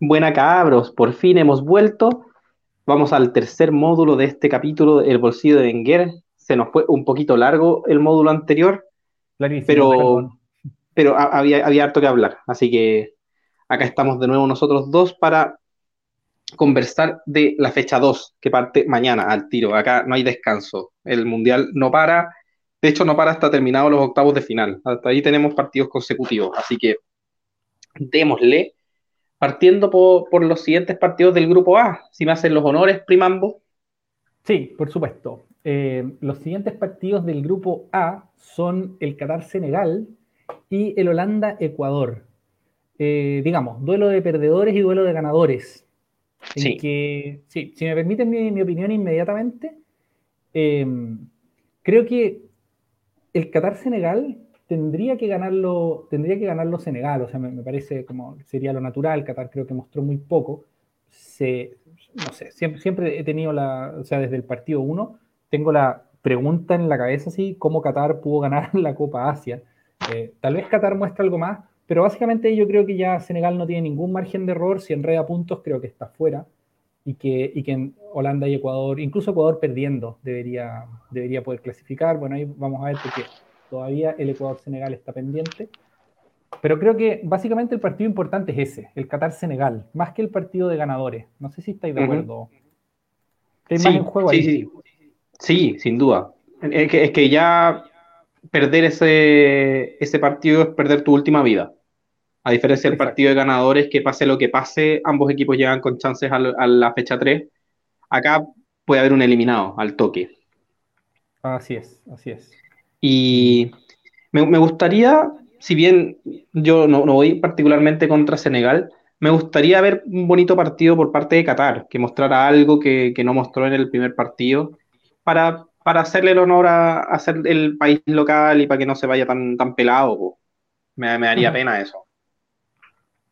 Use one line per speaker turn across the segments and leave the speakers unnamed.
Buena cabros, por fin hemos vuelto. Vamos al tercer módulo de este capítulo, El bolsillo de Wenger. Se nos fue un poquito largo el módulo anterior, pero, pero había, había harto que hablar. Así que acá estamos de nuevo nosotros dos para conversar de la fecha 2, que parte mañana al tiro. Acá no hay descanso. El Mundial no para. De hecho, no para hasta terminados los octavos de final. Hasta ahí tenemos partidos consecutivos. Así que démosle partiendo por, los siguientes partidos del grupo A. Si me hacen los honores, primambo.
Sí, por supuesto. Eh, los siguientes partidos del grupo A son el Qatar-Senegal y el Holanda-Ecuador. Eh, digamos, duelo de perdedores y duelo de ganadores. sí. Que, sí, si me permiten mi, opinión inmediatamente, eh, creo que el Qatar-Senegal tendría que ganarlo, tendría que ganarlo Senegal, o sea, me, parece como sería lo natural, Qatar creo que mostró muy poco, se, no sé, siempre, siempre he tenido la, o sea, desde el partido 1, tengo la pregunta en la cabeza, así, cómo Qatar pudo ganar la Copa Asia. Eh, tal vez Qatar muestra algo más, pero básicamente yo creo que ya Senegal no tiene ningún margen de error, si enreda puntos creo que está fuera, y que, y que en Holanda y Ecuador, incluso Ecuador perdiendo, debería, debería poder clasificar, bueno, ahí vamos a ver por qué Todavía el Ecuador-Senegal está pendiente. Pero creo que básicamente el partido importante es ese, el Qatar-Senegal, más que el partido de ganadores. No sé si estáis de acuerdo.
¿Hay sí, juego ahí? Sí, sí, sin duda. Es que, es que ya perder ese, ese, partido es perder tu última vida. A diferencia del partido de ganadores, que pase lo que pase, ambos equipos llegan con chances a, la fecha 3. Acá puede haber un eliminado al toque.
Así es, así es.
Y me, gustaría, si bien yo no, voy particularmente contra Senegal, me gustaría ver un bonito partido por parte de Qatar, que mostrara algo que, no mostró en el primer partido, para, para hacerle el honor a, a, ser el país local y para que no se vaya tan, tan pelado. Me, me daría pena eso.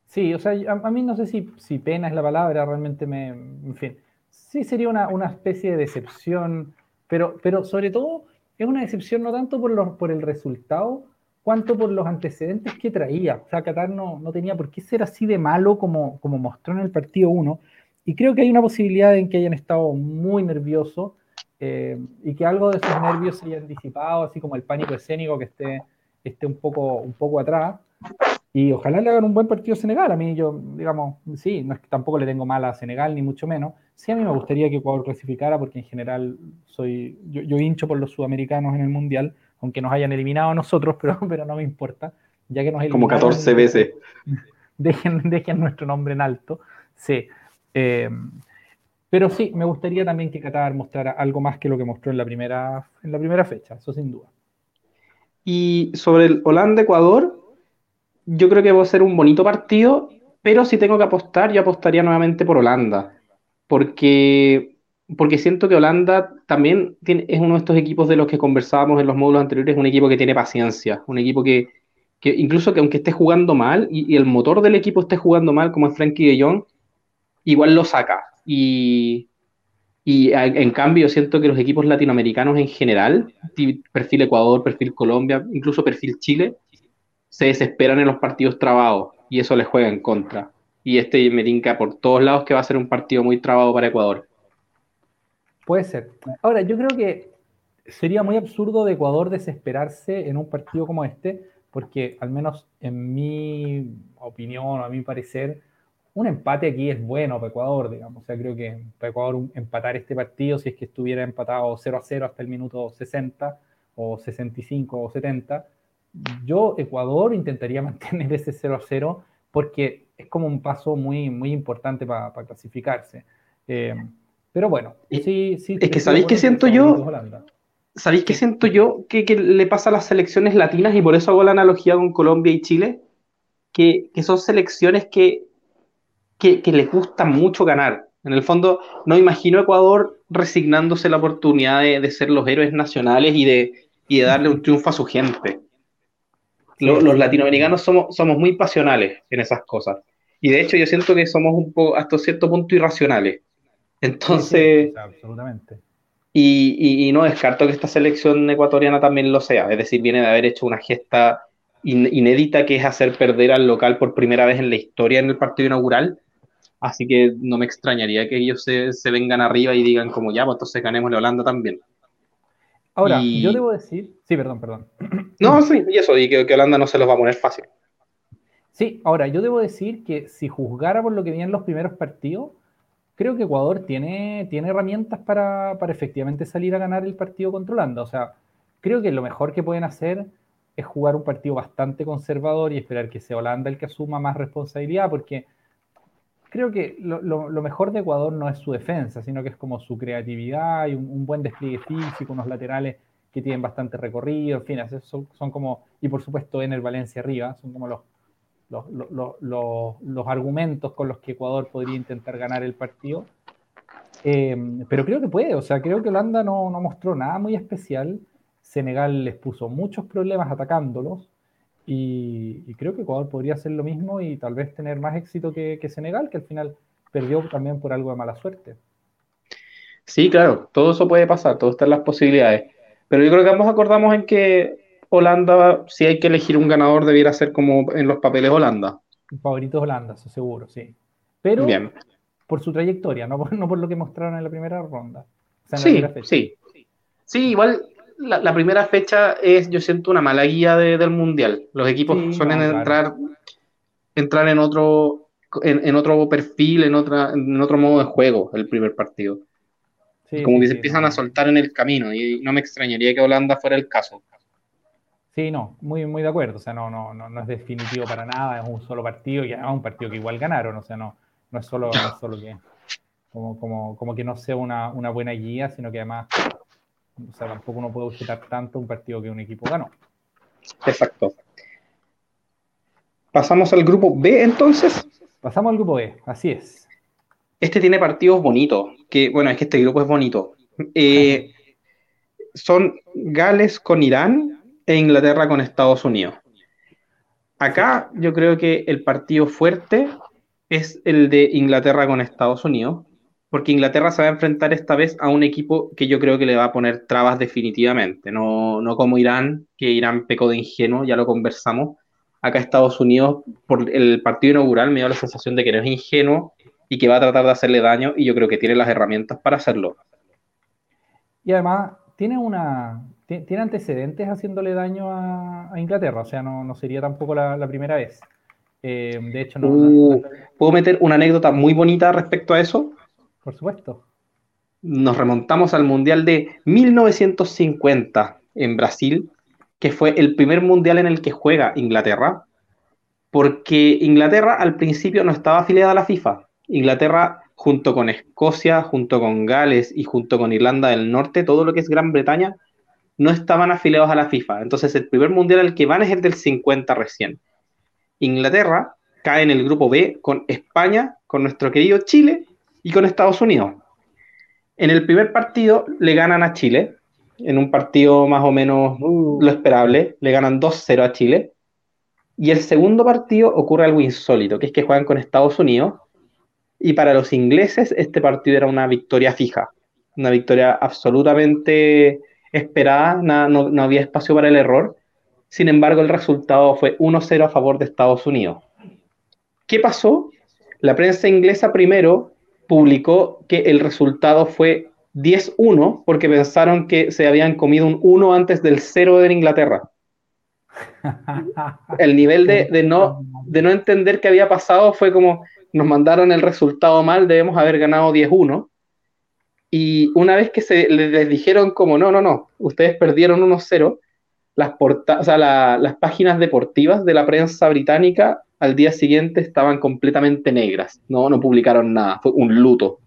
Sí, o sea, a, mí no sé si, si, pena es la palabra, realmente me, en fin, sí sería una, una especie de decepción, pero, pero sobre todo es una decepción no tanto por, el resultado, cuanto por los antecedentes que traía. O sea, Qatar no, tenía por qué ser así de malo como, mostró en el partido 1. Y creo que hay una posibilidad en que hayan estado muy nerviosos eh, y que algo de esos nervios se hayan disipado, así como el pánico escénico que esté, esté un poco atrás. Y ojalá le hagan un buen partido a Senegal. A mí, yo, digamos, sí, no es que tampoco le tengo mal a Senegal, ni mucho menos. Sí, a mí me gustaría que Ecuador clasificara, porque en general soy, yo, yo hincho por los sudamericanos en el Mundial, aunque nos hayan eliminado a nosotros, pero, pero no me importa, ya que nos
Como 14 veces.
Dejen, dejen nuestro nombre en alto. Sí. Eh, pero sí, me gustaría también que Qatar mostrara algo más que lo que mostró en la primera, en la primera fecha, eso sin duda.
Y sobre el Holanda-Ecuador, yo creo que va a ser un bonito partido, pero si tengo que apostar, yo apostaría nuevamente por Holanda, porque, porque siento que Holanda también es uno de estos equipos de los que conversábamos en los módulos anteriores, un equipo que tiene paciencia, un equipo que, que incluso que aunque esté jugando mal y, el motor del equipo esté jugando mal, como es Frankie de Jong, igual lo saca. Y, y en cambio, siento que los equipos latinoamericanos en general, perfil Ecuador, perfil Colombia, incluso perfil Chile, se desesperan en los partidos trabados y eso les juega en contra. Y este me tinca por todos lados que va a ser un partido muy trabado para Ecuador.
Puede ser. Ahora, yo creo que sería muy absurdo de Ecuador desesperarse en un partido como este, porque al menos en mi opinión a mi parecer, un empate aquí es bueno para Ecuador, digamos. O sea, creo que para Ecuador empatar este partido, si es que estuviera empatado 0 a 0 hasta el minuto 60 o 65 o 70, yo, Ecuador, intentaría mantener ese 0 a 0 porque es como un paso muy, muy importante para clasificarse. Eh, pero bueno, sí, sí.
Es que sabéis que siento yo. ¿Sabéis qué siento yo que, le pasa a las selecciones latinas y por eso hago la analogía con Colombia y Chile? Que, son selecciones que, que, les gusta mucho ganar. En el fondo, no imagino a Ecuador resignándose la oportunidad de, ser los héroes nacionales y de, y de darle un triunfo a su gente los latinoamericanos somos, somos muy pasionales en esas cosas. Y de hecho yo siento que somos un poco, hasta cierto punto, irracionales. Entonces... absolutamente. Y, no descarto que esta selección ecuatoriana también lo sea. Es decir, viene de haber hecho una gesta inédita que es hacer perder al local por primera vez en la historia en el partido inaugural. Así que no me extrañaría que ellos se, se vengan arriba y digan como ya, pues entonces ganemos la Holanda también.
Ahora, yo debo decir, sí, perdón, perdón.
No, sí, y eso, y que, que, Holanda no se los va a poner fácil.
Sí, ahora, yo debo decir que si juzgara por lo que vienen los primeros partidos, creo que Ecuador tiene, tiene herramientas para, para efectivamente salir a ganar el partido contra Holanda. O sea, creo que lo mejor que pueden hacer es jugar un partido bastante conservador y esperar que sea Holanda el que asuma más responsabilidad, porque creo que lo, mejor de Ecuador no es su defensa, sino que es como su creatividad y un, buen despliegue físico, unos laterales que tienen bastante recorrido, en fin, son, son como, y por supuesto en el Valencia arriba, son como los, los, argumentos con los que Ecuador podría intentar ganar el partido. Eh, pero creo que puede, o sea, creo que Holanda no, no mostró nada muy especial. Senegal les puso muchos problemas atacándolos. Y, creo que Ecuador podría hacer lo mismo y tal vez tener más éxito que, Senegal, que al final perdió también por algo de mala suerte.
Sí, claro, todo eso puede pasar, todo están las posibilidades. Pero yo creo que ambos acordamos en que Holanda, si hay que elegir un ganador, debiera ser como en los papeles Holanda.
Favoritos Holanda, eso seguro, sí. Pero por su trayectoria, no por, no por lo que mostraron en la primera ronda.
sí, sí. Sí, igual la, primera fecha es, yo siento, una mala guía del mundial. Los equipos suelen entrar, entrar en otro, en, otro perfil, en otra, en otro modo de juego, el primer partido. como que se empiezan a soltar en el camino, y no me extrañaría que Holanda fuera el caso.
Sí, no, muy, muy de acuerdo. O sea, no, no, no, es definitivo para nada, es un solo partido y además un partido que igual ganaron. O sea, no, no es solo, solo que como, como, como que no sea una, una buena guía, sino que además o sea, tampoco uno puede objetar tanto un partido que un equipo ganó.
Exacto. Pasamos al grupo B entonces.
Pasamos al grupo B, así es.
Este tiene partidos bonitos, que bueno, es que este grupo es bonito. Eh, son Gales con Irán e Inglaterra con Estados Unidos. Acá yo creo que el partido fuerte es el de Inglaterra con Estados Unidos, porque Inglaterra se va a enfrentar esta vez a un equipo que yo creo que le va a poner trabas definitivamente, no, no como Irán, que Irán pecó de ingenuo, ya lo conversamos. Acá Estados Unidos, por el partido inaugural, me da la sensación de que no es ingenuo y que va a tratar de hacerle daño, y yo creo que tiene las herramientas para hacerlo.
Y además, tiene una. Tiene antecedentes haciéndole daño a, Inglaterra, o sea, no, sería tampoco la, primera vez. Eh, de hecho, no,
uh, ¿Puedo meter una anécdota muy bonita respecto a eso?
Por supuesto.
Nos remontamos al Mundial de 1950 en Brasil, que fue el primer Mundial en el que juega Inglaterra, porque Inglaterra al principio no estaba afiliada a la FIFA. Inglaterra, junto con Escocia, junto con Gales y junto con Irlanda del Norte, todo lo que es Gran Bretaña, no estaban afiliados a la FIFA. Entonces el primer Mundial al que van es el del 50 recién. Inglaterra cae en el grupo B con España, con nuestro querido Chile y con Estados Unidos. En el primer partido le ganan a Chile, en un partido más o menos uh, lo esperable, le ganan 2-0 a Chile. Y el segundo partido ocurre algo insólito, que es que juegan con Estados Unidos. Y para los ingleses este partido era una victoria fija, una victoria absolutamente esperada, no, no había espacio para el error. Sin embargo, el resultado fue 1-0 a favor de Estados Unidos. ¿Qué pasó? La prensa inglesa primero publicó que el resultado fue 10-1 porque pensaron que se habían comido un 1 antes del 0 de Inglaterra. El nivel de, no, de no entender qué había pasado fue como nos mandaron el resultado mal, debemos haber ganado 10-1. Y una vez que se les dijeron como no, no, no, ustedes perdieron 1-0, las, o sea, las páginas deportivas de la prensa británica al día siguiente estaban completamente negras. No, no publicaron nada. Fue un luto.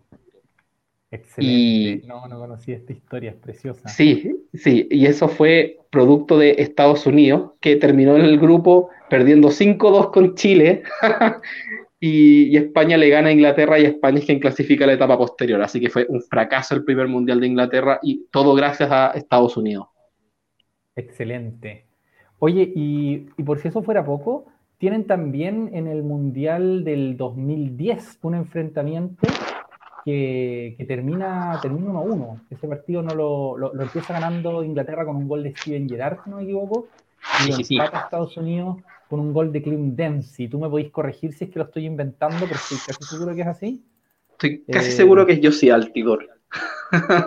Excelente. no, no conocí esta historia, es preciosa.
Sí, sí, y eso fue producto de Estados Unidos, que terminó en el grupo perdiendo 5-2 con Chile, y, España le gana a Inglaterra, y España es quien clasifica la etapa posterior. Así que fue un fracaso el primer mundial de Inglaterra, y todo gracias a Estados Unidos.
Excelente. Oye, y por si eso fuera poco, tienen también en el Mundial del 2010 un enfrentamiento que, termina, termina 1-1. Ese partido no lo, empieza ganando Inglaterra con un gol de Steven Gerrard, si no me equivoco. Y sí, sí, Estados Unidos con un gol de Clint Dempsey. Tú me podéis corregir si es que lo estoy inventando, pero estoy casi seguro que es así.
Estoy casi seguro que es Josie Altigor.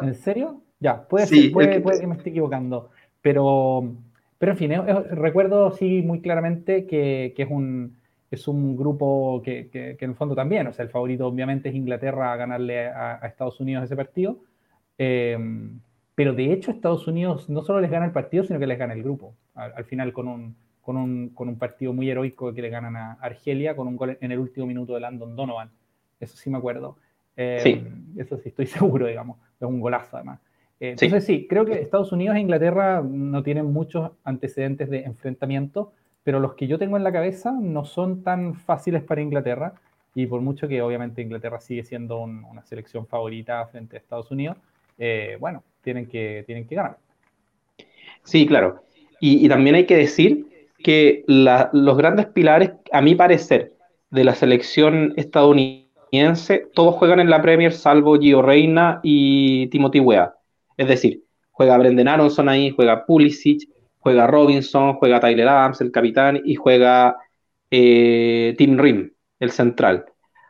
¿En serio? Ya, puede, ser, puede, que... me esté equivocando. Pero, pero en fin, recuerdo sí muy claramente que, es, un, es un grupo que, que, en el fondo también, o sea, el favorito obviamente es Inglaterra a ganarle a, Estados Unidos ese partido. Eh, pero de hecho Estados Unidos no solo les gana el partido, sino que les gana el grupo. Al, final con un, con, un, con un, partido muy heroico que le ganan a Argelia con un gol en el último minuto de Landon Donovan. Eso sí me acuerdo. Eh, sí. Eso sí, estoy seguro, digamos. Es un golazo además. Eh, entonces sí. creo que Estados Unidos e Inglaterra no tienen muchos antecedentes de enfrentamiento, pero los que yo tengo en la cabeza no son tan fáciles para Inglaterra, y por mucho que obviamente Inglaterra sigue siendo una selección favorita frente a Estados Unidos, eh, bueno, tienen que, tienen que ganar.
Sí, claro. Y, también hay que decir que los grandes pilares, a mi parecer, de la selección estadounidense, todos juegan en la Premier salvo Gio Reina y Timothy Weah. Es decir, juega Brendan Aronson ahí, juega Pulisic, juega Robinson, juega Tyler Adams, el capitán, y juega eh, Tim Rim, el central.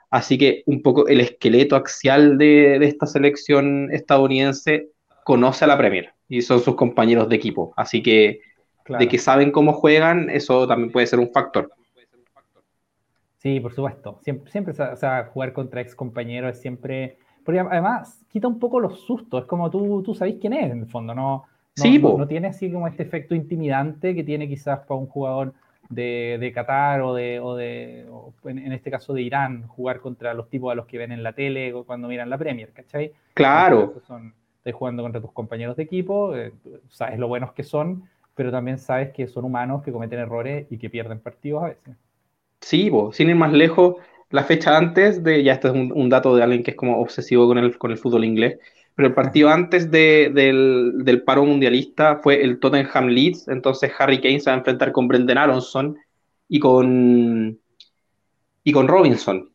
Así que un poco el esqueleto axial de, esta selección estadounidense conoce a la Premier y son sus compañeros de equipo. Así que de que saben cómo juegan, eso también puede ser un factor.
Sí, por supuesto. Siempre, siempre o sea, jugar contra ex compañeros es siempre. Porque además quita un poco los sustos. Es como tú, tú sabes quién es en el fondo, ¿no? no, no tiene así como este efecto intimidante que tiene quizás para un jugador de, de Qatar o de, o de en, este caso de Irán, jugar contra los tipos a los que ven en la tele o cuando miran la Premier, ¿cachai?
Claro.
Son, estás jugando contra tus compañeros de equipo, eh, sabes lo buenos que son, pero también sabes que son humanos que cometen errores y que pierden partidos a veces.
Sí, sin ir más lejos, la fecha antes de, ya esto es un, un, dato de alguien que es como obsesivo con el, con el fútbol inglés, pero el partido antes del, paro mundialista fue el Tottenham Leeds, entonces Harry Kane se va a enfrentar con Brendan Aronson y con, y con Robinson.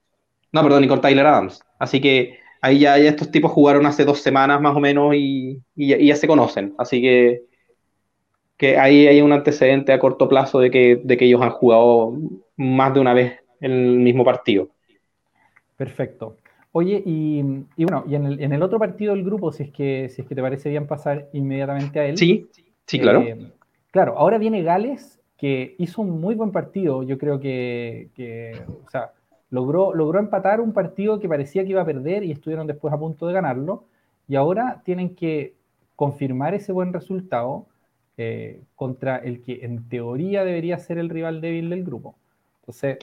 No, perdón, y con Tyler Adams. Así que ahí ya, estos tipos jugaron hace dos semanas más o menos y, ya se conocen. Así que, que ahí hay un antecedente a corto plazo de que, de que ellos han jugado más de una vez el mismo partido.
Perfecto. Oye, y, bueno, y en el, otro partido del grupo, si es, que, si es que te parece bien pasar inmediatamente a él.
Sí, sí, claro.
Eh, claro, ahora viene Gales, que hizo un muy buen partido. Yo creo que, o sea, logró, logró empatar un partido que parecía que iba a perder y estuvieron después a punto de ganarlo. Y ahora tienen que confirmar ese buen resultado eh, contra el que en teoría debería ser el rival débil del grupo. Entonces,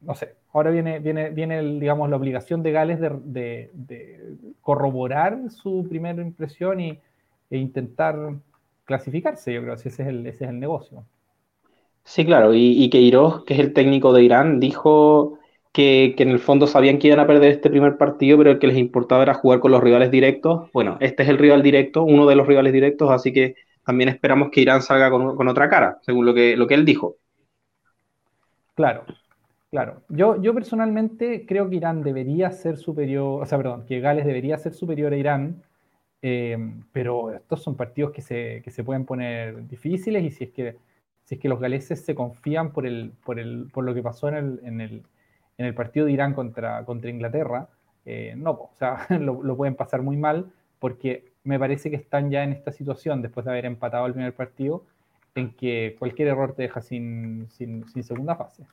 no sé, ahora viene, viene, viene digamos, la obligación de Gales de, corroborar su primera impresión y, e intentar clasificarse, yo creo que ese es el, ese es el negocio.
Sí, claro, y, y Queiroz, que es el técnico de Irán, dijo que, que, en el fondo sabían que iban a perder este primer partido, pero el que les importaba era jugar con los rivales directos. Bueno, este es el rival directo, uno de los rivales directos, así que también esperamos que Irán salga con, con otra cara, según lo que, lo que él dijo.
Claro, Claro, yo, yo personalmente creo que Irán debería ser superior, o sea, perdón, que Gales debería ser superior a Irán, eh, pero estos son partidos que se, que se, pueden poner difíciles y si es que, si es que los galeses se confían por, el, por, el, por lo que pasó en el, en el, en el partido de Irán contra, contra Inglaterra, eh, no, o sea, lo, lo, pueden pasar muy mal porque me parece que están ya en esta situación después de haber empatado el primer partido en que cualquier error te deja sin, sin, sin segunda fase.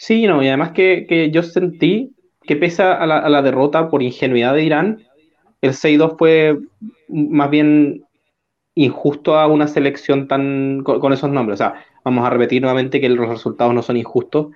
Sí, no, y además que, yo sentí que pese a la, derrota por ingenuidad de Irán, el 6-2 fue más bien injusto a una selección tan con, esos nombres. O sea, vamos a repetir nuevamente que los resultados no son injustos,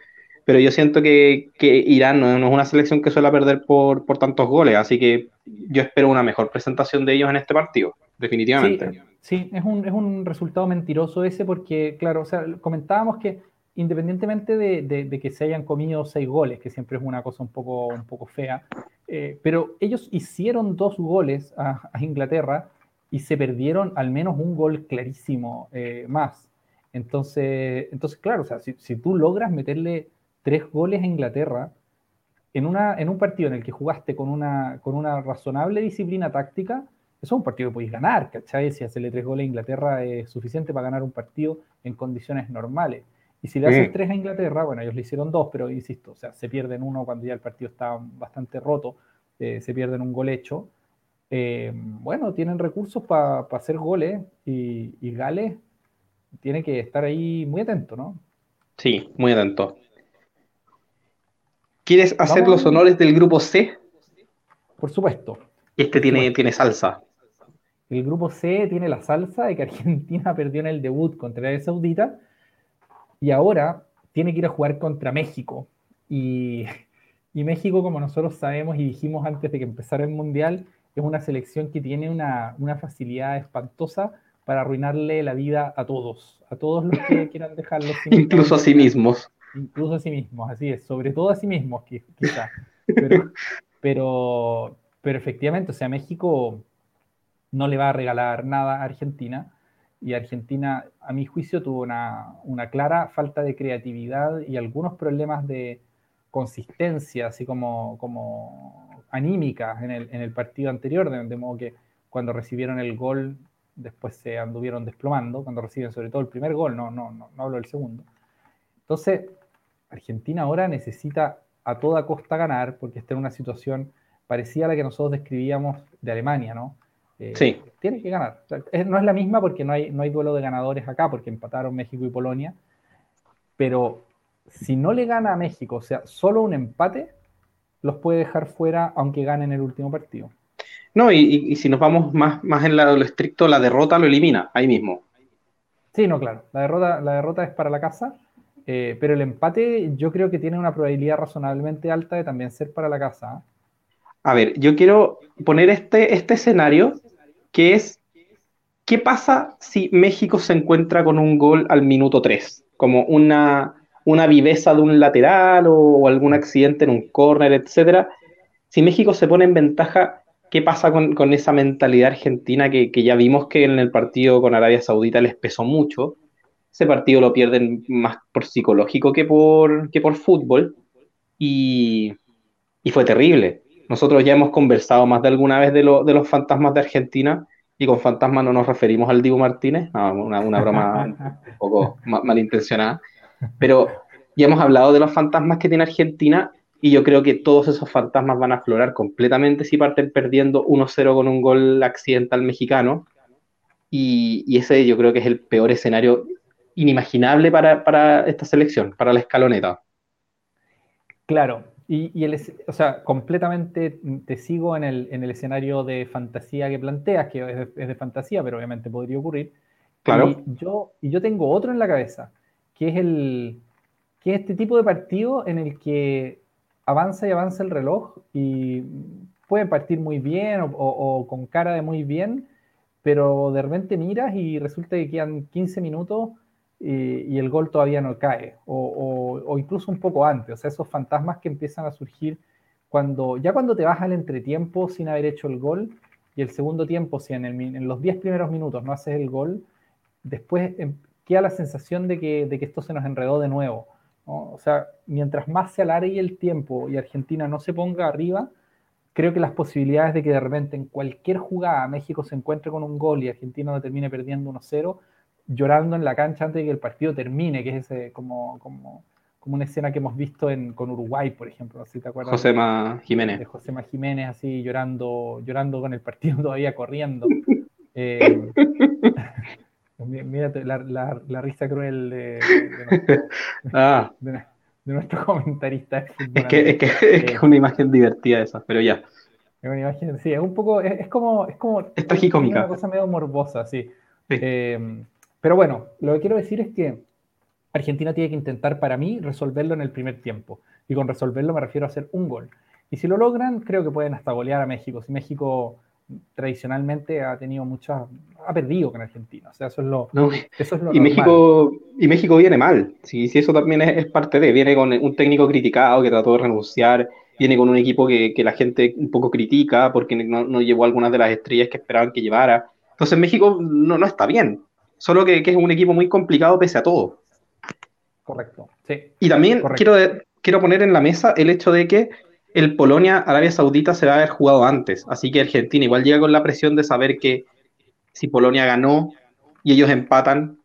pero yo siento que, Irán no, es una selección que suele perder por, por, tantos goles, así que yo espero una mejor presentación de ellos en este partido, definitivamente.
Sí, es, un, es un resultado mentiroso ese porque, claro, o sea, comentábamos que independientemente de, que se hayan comido seis goles, que siempre es una cosa un poco, un poco fea, eh, pero ellos hicieron dos goles a, Inglaterra y se perdieron al menos un gol clarísimo eh, más. Entonces, entonces, claro, o sea, si, tú logras meterle tres goles a Inglaterra en, una, en un partido en el que jugaste con una, con una razonable disciplina táctica, eso es un partido que podéis ganar, ¿cachai? Si hacerle tres goles a Inglaterra es suficiente para ganar un partido en condiciones normales. Y si le hacen tres a Inglaterra, bueno, ellos le hicieron dos, pero insisto, o sea, se pierden uno cuando ya el partido está bastante roto, eh, se pierden un gol hecho. Eh, bueno, tienen recursos para hacer goles y, y, Gales tiene que estar ahí muy atento, ¿no?
Sí, muy atento. ¿Quieres hacer los honores del grupo C?
Por supuesto.
Este tiene, tiene salsa.
El grupo C tiene la salsa de que Argentina perdió en el debut contra Arabia Saudita y ahora tiene que ir a jugar contra México. Y, México, como nosotros sabemos y dijimos antes de que empezara el Mundial, es una selección que tiene una, facilidad espantosa para arruinarle la vida a todos, a todos los que quieran dejarlo.
Incluso a sí mismos.
Incluso a sí mismos, así es, sobre todo a sí mismos, quizá. Pero, pero, pero efectivamente, o sea, México no le va a regalar nada a Argentina y Argentina, a mi juicio, tuvo una, clara falta de creatividad y algunos problemas de consistencia, así como, como anímica en el, en el partido anterior, de, modo que cuando recibieron el gol después se anduvieron desplomando, cuando reciben sobre todo el primer gol, no, no, no, no hablo del segundo. Entonces, Argentina ahora necesita a toda costa ganar porque está en una situación parecida a la que nosotros describíamos de Alemania, ¿no?
Eh, sí.
Tiene que ganar. no es la misma porque no hay, no hay duelo de ganadores acá, porque empataron México y Polonia. Pero si no le gana a México, o sea, solo un empate, los puede dejar fuera aunque ganen el último partido.
No, y, si nos vamos más, más en lo estricto, la derrota lo elimina ahí mismo.
Sí, no, claro. La derrota, la derrota es para la casa, eh, pero el empate yo creo que tiene una probabilidad razonablemente alta de también ser para la casa.
A ver, yo quiero poner este, este escenario que es, ¿qué pasa si México se encuentra con un gol al minuto 3? Como una, una viveza de un lateral o, algún accidente en un córner, etcétera. Si México se pone en ventaja, ¿qué pasa con, esa mentalidad argentina que, ya vimos que en el partido con Arabia Saudita les pesó mucho? Ese partido lo pierden más por psicológico que por, que por fútbol. Y, y fue terrible. Nosotros ya hemos conversado más de alguna vez de, de los fantasmas de Argentina y con fantasmas no nos referimos al Diego Martínez, una, una, broma un poco malintencionada, pero ya hemos hablado de los fantasmas que tiene Argentina y yo creo que todos esos fantasmas van a aflorar completamente si parten perdiendo 1-0 con un gol accidental mexicano. Y, y, ese yo creo que es el peor escenario inimaginable para, para esta selección, para la escaloneta.
Claro, y, el, o sea, completamente te sigo en el, en el escenario de fantasía que planteas, que es de, fantasía, pero obviamente podría ocurrir.
Claro.
Y yo, y yo tengo otro en la cabeza, que es el que es este tipo de partido en el que avanza y avanza el reloj y puede partir muy bien o, o con cara de muy bien, pero de repente miras y resulta que quedan 15 minutos y, el gol todavía no cae, o, incluso un poco antes, o sea, esos fantasmas que empiezan a surgir cuando, ya cuando te vas al entretiempo sin haber hecho el gol, y el segundo tiempo, si en, en los 10 primeros minutos no haces el gol, después em, queda la sensación de que, de que esto se nos enredó de nuevo. O sea, mientras más se alargue el tiempo y Argentina no se ponga arriba, creo que las posibilidades de que de repente en cualquier jugada México se encuentre con un gol y Argentina no termine perdiendo 1-0 llorando en la cancha antes de que el partido termine, que es ese, como, como, como una escena que hemos visto en, con Uruguay, por ejemplo, si te acuerdas.
Josema Jiménez.
De Josema Jiménez, así llorando, llorando con el partido todavía corriendo. Eh, mira la, la, risa cruel de,
ah.
nuestro, comentarista.
Es que, es, que, es, que una imagen divertida esa, pero ya.
Es una imagen, sí, es un poco, es, como, es como...
Es tragicómica.
una cosa medio morbosa, sí. Eh, pero bueno, lo que quiero decir es que Argentina tiene que intentar, para mí, resolverlo en el primer tiempo. Y con resolverlo me refiero a hacer un gol. Y si lo logran, creo que pueden hasta golear a México. Si México tradicionalmente ha tenido muchas, ha perdido con Argentina. O sea, eso es lo, eso es lo
y México Y México viene mal. Si, si eso también es, parte de, viene con un técnico criticado que trató de renunciar, viene con un equipo que, que la gente un poco critica porque no, no, llevó algunas de las estrellas que esperaban que llevara. Entonces México no, no está bien solo que, es un equipo muy complicado pese a todo.
Correcto, sí.
Y también quiero, quiero poner en la mesa el hecho de que el Polonia-Arabia Saudita se va a haber jugado antes, así que Argentina igual llega con la presión de saber que si Polonia ganó y ellos empatan,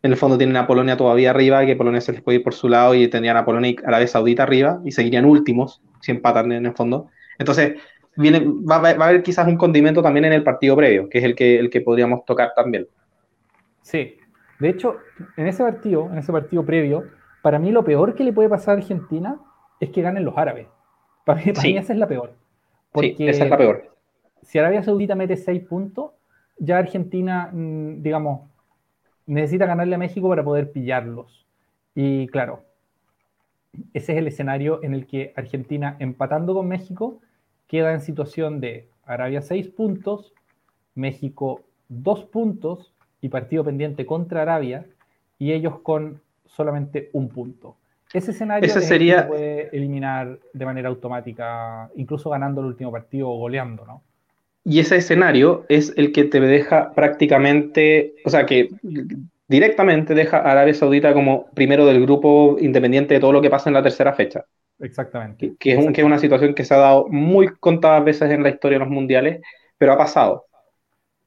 En el fondo tienen a Polonia todavía arriba, que Polonia se les puede ir por su lado y tendrían a Polonia y Arabia Saudita arriba y seguirían últimos si empatan en el fondo. Entonces, viene, va, a haber quizás un condimento también en el partido previo, que es el que, el que podríamos tocar también.
Sí, de hecho, en ese partido, en ese partido previo, para mí lo peor que le puede pasar a Argentina es que ganen los árabes. Para mí, esa es la peor.
Porque sí, esa es la peor.
Si Arabia Saudita mete 6 puntos, ya Argentina, mm, digamos, necesita ganarle a México para poder pillarlos. Y claro, ese es el escenario en el que Argentina, empatando con México, queda en situación de Arabia 6 puntos, México 2 puntos y partido pendiente contra Arabia, y ellos con solamente un punto. Ese escenario
sería... se
puede eliminar de manera automática, incluso ganando el último partido o goleando, ¿no?
Y ese escenario es el que te deja prácticamente, o sea, que directamente deja a Arabia Saudita como primero del grupo independiente de todo lo que pasa en la tercera fecha.
Exactamente.
Que, es, que es una situación que se ha dado muy contadas veces en la historia de los mundiales, pero ha pasado.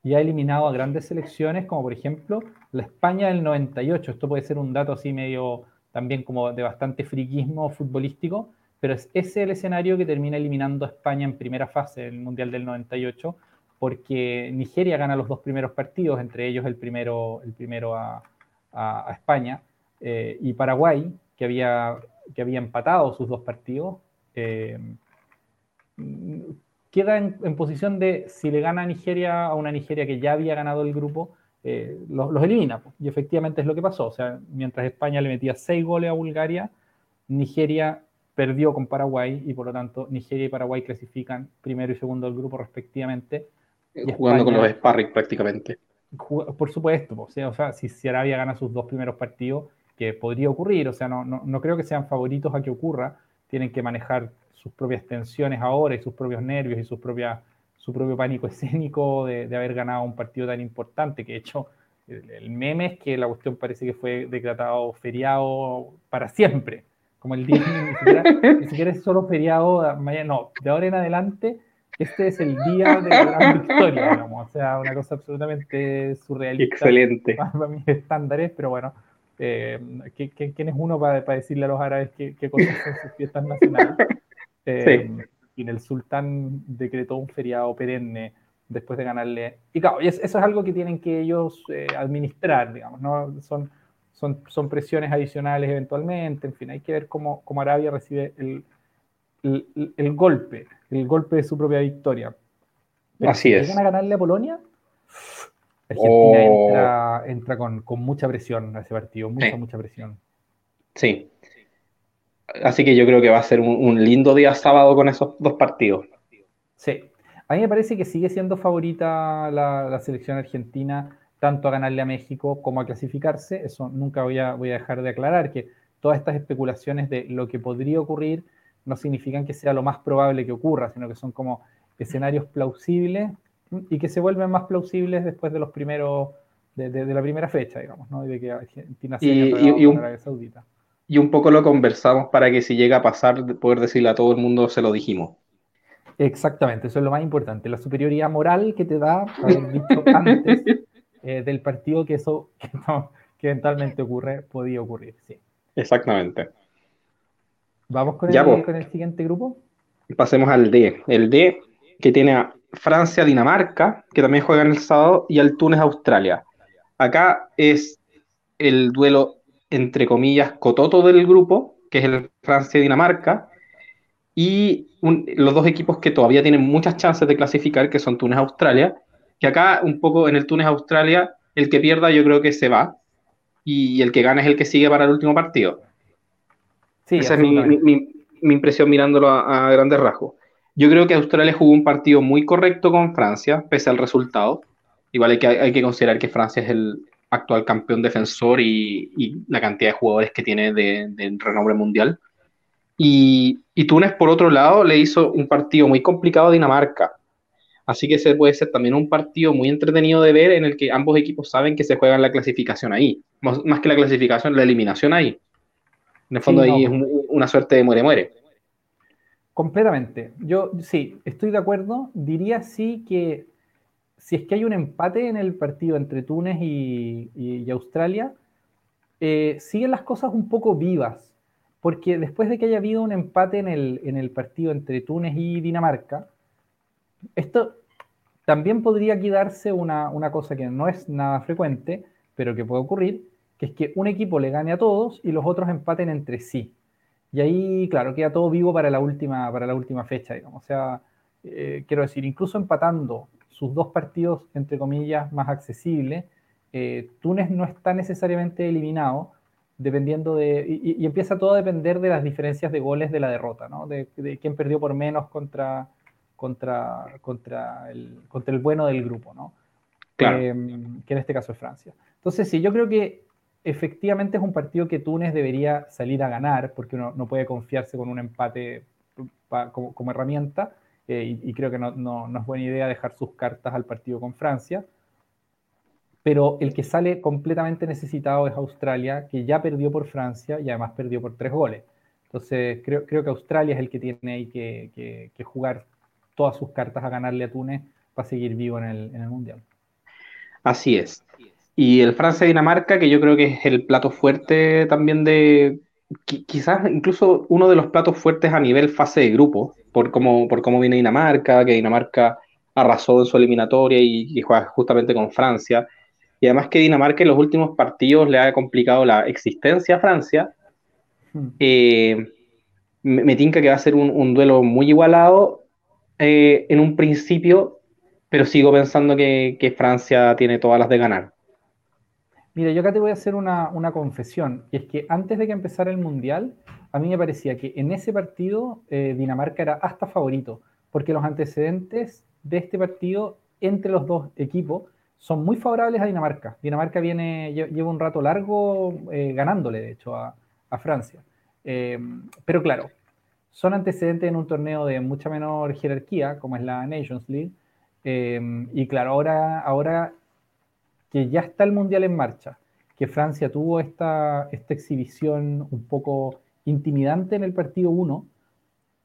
Y ha eliminado a grandes selecciones, como por ejemplo la España del 98. Esto puede ser un dato así medio también como de bastante friquismo futbolístico, pero es ese el escenario que termina eliminando a España en primera fase del Mundial del 98, porque Nigeria gana los dos primeros partidos, entre ellos el primero, el primero a, España, eh, y Paraguay, que había, que había empatado sus dos partidos, eh, queda en, posición de si le gana a Nigeria a una Nigeria que ya había ganado el grupo, eh, los, elimina. Y efectivamente es lo que pasó. O sea, mientras España le metía seis goles a Bulgaria, Nigeria perdió con Paraguay y por lo tanto Nigeria y Paraguay clasifican primero y segundo del grupo respectivamente.
Jugando con los Sparring prácticamente.
Por supuesto, o sea, o sea, si, Arabia gana sus dos primeros partidos, que podría ocurrir, o sea, no, no, no, creo que sean favoritos a que ocurra, tienen que manejar sus propias tensiones ahora y sus propios nervios y sus propias, su propio pánico escénico de, de haber ganado un partido tan importante, que de hecho el, meme es que la cuestión parece que fue decretado feriado para siempre como el día, ni siquiera, ni siquiera es solo feriado, no, de ahora en adelante, este es el día de la gran victoria, digamos, o sea, una cosa absolutamente surrealista.
Excelente.
Para, mis estándares, pero bueno, eh, ¿quién es uno para, para, decirle a los árabes qué, qué cosas son sus fiestas nacionales? Eh, sí. Y en el sultán decretó un feriado perenne después de ganarle. Y claro, eso es algo que tienen que ellos eh, administrar, digamos, ¿no? Son son, presiones adicionales eventualmente, en fin, hay que ver cómo, Arabia recibe el, el, golpe, el golpe de su propia victoria.
Así es.
Si a ganarle a Polonia, Argentina oh. entra, con, mucha presión a ese partido, mucha, mucha presión.
Sí. Así que yo creo que va a ser un, lindo día sábado con esos dos partidos.
Sí. A mí me parece que sigue siendo favorita la, la selección argentina tanto a ganarle a México como a clasificarse. Eso nunca voy a, voy a dejar de aclarar, que todas estas especulaciones de lo que podría ocurrir no significan que sea lo más probable que ocurra, sino que son como escenarios plausibles y que se vuelven más plausibles después de los primeros, de, la primera fecha, digamos, ¿no? De que Argentina
se y, un, Arabia Saudita. Y un poco lo conversamos para que si llega a pasar, poder decirle a todo el mundo, se lo dijimos.
Exactamente, eso es lo más importante, la superioridad moral que te da haber dicho antes eh, del partido que eso que, eventualmente ocurre, podía ocurrir, sí.
Exactamente.
¿Vamos con el, con el siguiente grupo?
Pasemos al D. El D que tiene a Francia-Dinamarca, que también juegan el sábado, y al Túnez-Australia. Acá es el duelo, entre comillas, cototo del grupo, que es el Francia-Dinamarca, y los dos equipos que todavía tienen muchas chances de clasificar, que son Túnez-Australia, que acá un poco en el Túnez Australia, el que pierda yo creo que se va y el que gana es el que sigue para el último partido. Sí, Esa es mi, impresión mirándolo a, grandes rasgos. Yo creo que Australia jugó un partido muy correcto con Francia, pese al resultado. Igual hay que, hay que considerar que Francia es el actual campeón defensor y, la cantidad de jugadores que tiene de, de renombre mundial. Y, y Túnez, por otro lado, le hizo un partido muy complicado a Dinamarca. Así que ese puede ser también un partido muy entretenido de ver en el que ambos equipos saben que se juegan la clasificación ahí. Más, que la clasificación, la eliminación ahí. En el fondo ahí es una suerte de muere-muere.
Completamente. Yo sí, estoy de acuerdo. Diría sí que si es que hay un empate en el partido entre Túnez y, Australia, eh, siguen las cosas un poco vivas, porque después de que haya habido un empate en el, en el partido entre Túnez y Dinamarca, esto también podría aquí darse una, una cosa que no es nada frecuente, pero que puede ocurrir, que es que un equipo le gane a todos y los otros empaten entre sí. Y ahí, claro, queda todo vivo para la última, para la última fecha, digamos. O sea, eh, quiero decir, incluso empatando sus dos partidos, entre comillas, más accesibles, eh, Túnez no está necesariamente eliminado, dependiendo de. Y, empieza todo a depender de las diferencias de goles de la derrota, ¿no? De, quién perdió por menos contra, contra, contra, el, contra el bueno del grupo, ¿no?
Claro.
Eh, que en este caso es Francia. Entonces, sí, yo creo que efectivamente es un partido que Túnez debería salir a ganar, porque uno no puede confiarse con un empate como, herramienta, eh, y, creo que no, no, es buena idea dejar sus cartas al partido con Francia. Pero el que sale completamente necesitado es Australia, que ya perdió por Francia y además perdió por tres goles. Entonces, creo, creo que Australia es el que tiene ahí que, que, jugar todas sus cartas a ganarle a Túnez para seguir vivo en el, en el Mundial.
Así es. Y el Francia-Dinamarca, que yo creo que es el plato fuerte también de, quizás incluso uno de los platos fuertes a nivel fase de grupo, por cómo, por cómo viene Dinamarca, que Dinamarca arrasó en su eliminatoria y, juega justamente con Francia. Y además que Dinamarca en los últimos partidos le ha complicado la existencia a Francia. Hmm. Eh, me, tinca que va a ser un, duelo muy igualado eh, en un principio, pero sigo pensando que, que Francia tiene todas las de ganar.
Mira, yo acá te voy a hacer una, confesión, y es que antes de que empezara el Mundial, a mí me parecía que en ese partido eh, Dinamarca era hasta favorito, porque los antecedentes de este partido entre los dos equipos son muy favorables a Dinamarca. Dinamarca viene, lleva un rato largo eh, ganándole, de hecho, a, Francia. Eh, pero claro, son antecedentes en un torneo de mucha menor jerarquía, como es la Nations League. y claro, ahora, ahora que ya está el Mundial en marcha, que Francia tuvo esta, esta exhibición un poco intimidante en el partido 1,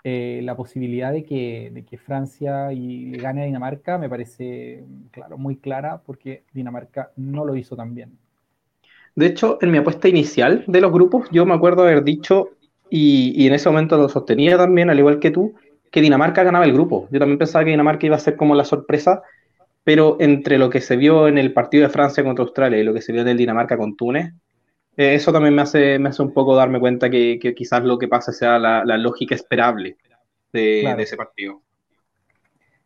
eh, la posibilidad de que, de que Francia y le gane a Dinamarca me parece, claro, muy clara porque Dinamarca no lo hizo tan bien.
De hecho, en mi apuesta inicial de los grupos, yo me acuerdo haber dicho, y, y en ese momento lo sostenía también, al igual que tú, que Dinamarca ganaba el grupo. Yo también pensaba que Dinamarca iba a ser como la sorpresa pero entre lo que se vio en el partido de Francia contra Australia y lo que se vio en el Dinamarca con Túnez, eh, eso también me hace, me hace un poco darme cuenta que, quizás lo que pasa sea la, lógica esperable de, ese partido.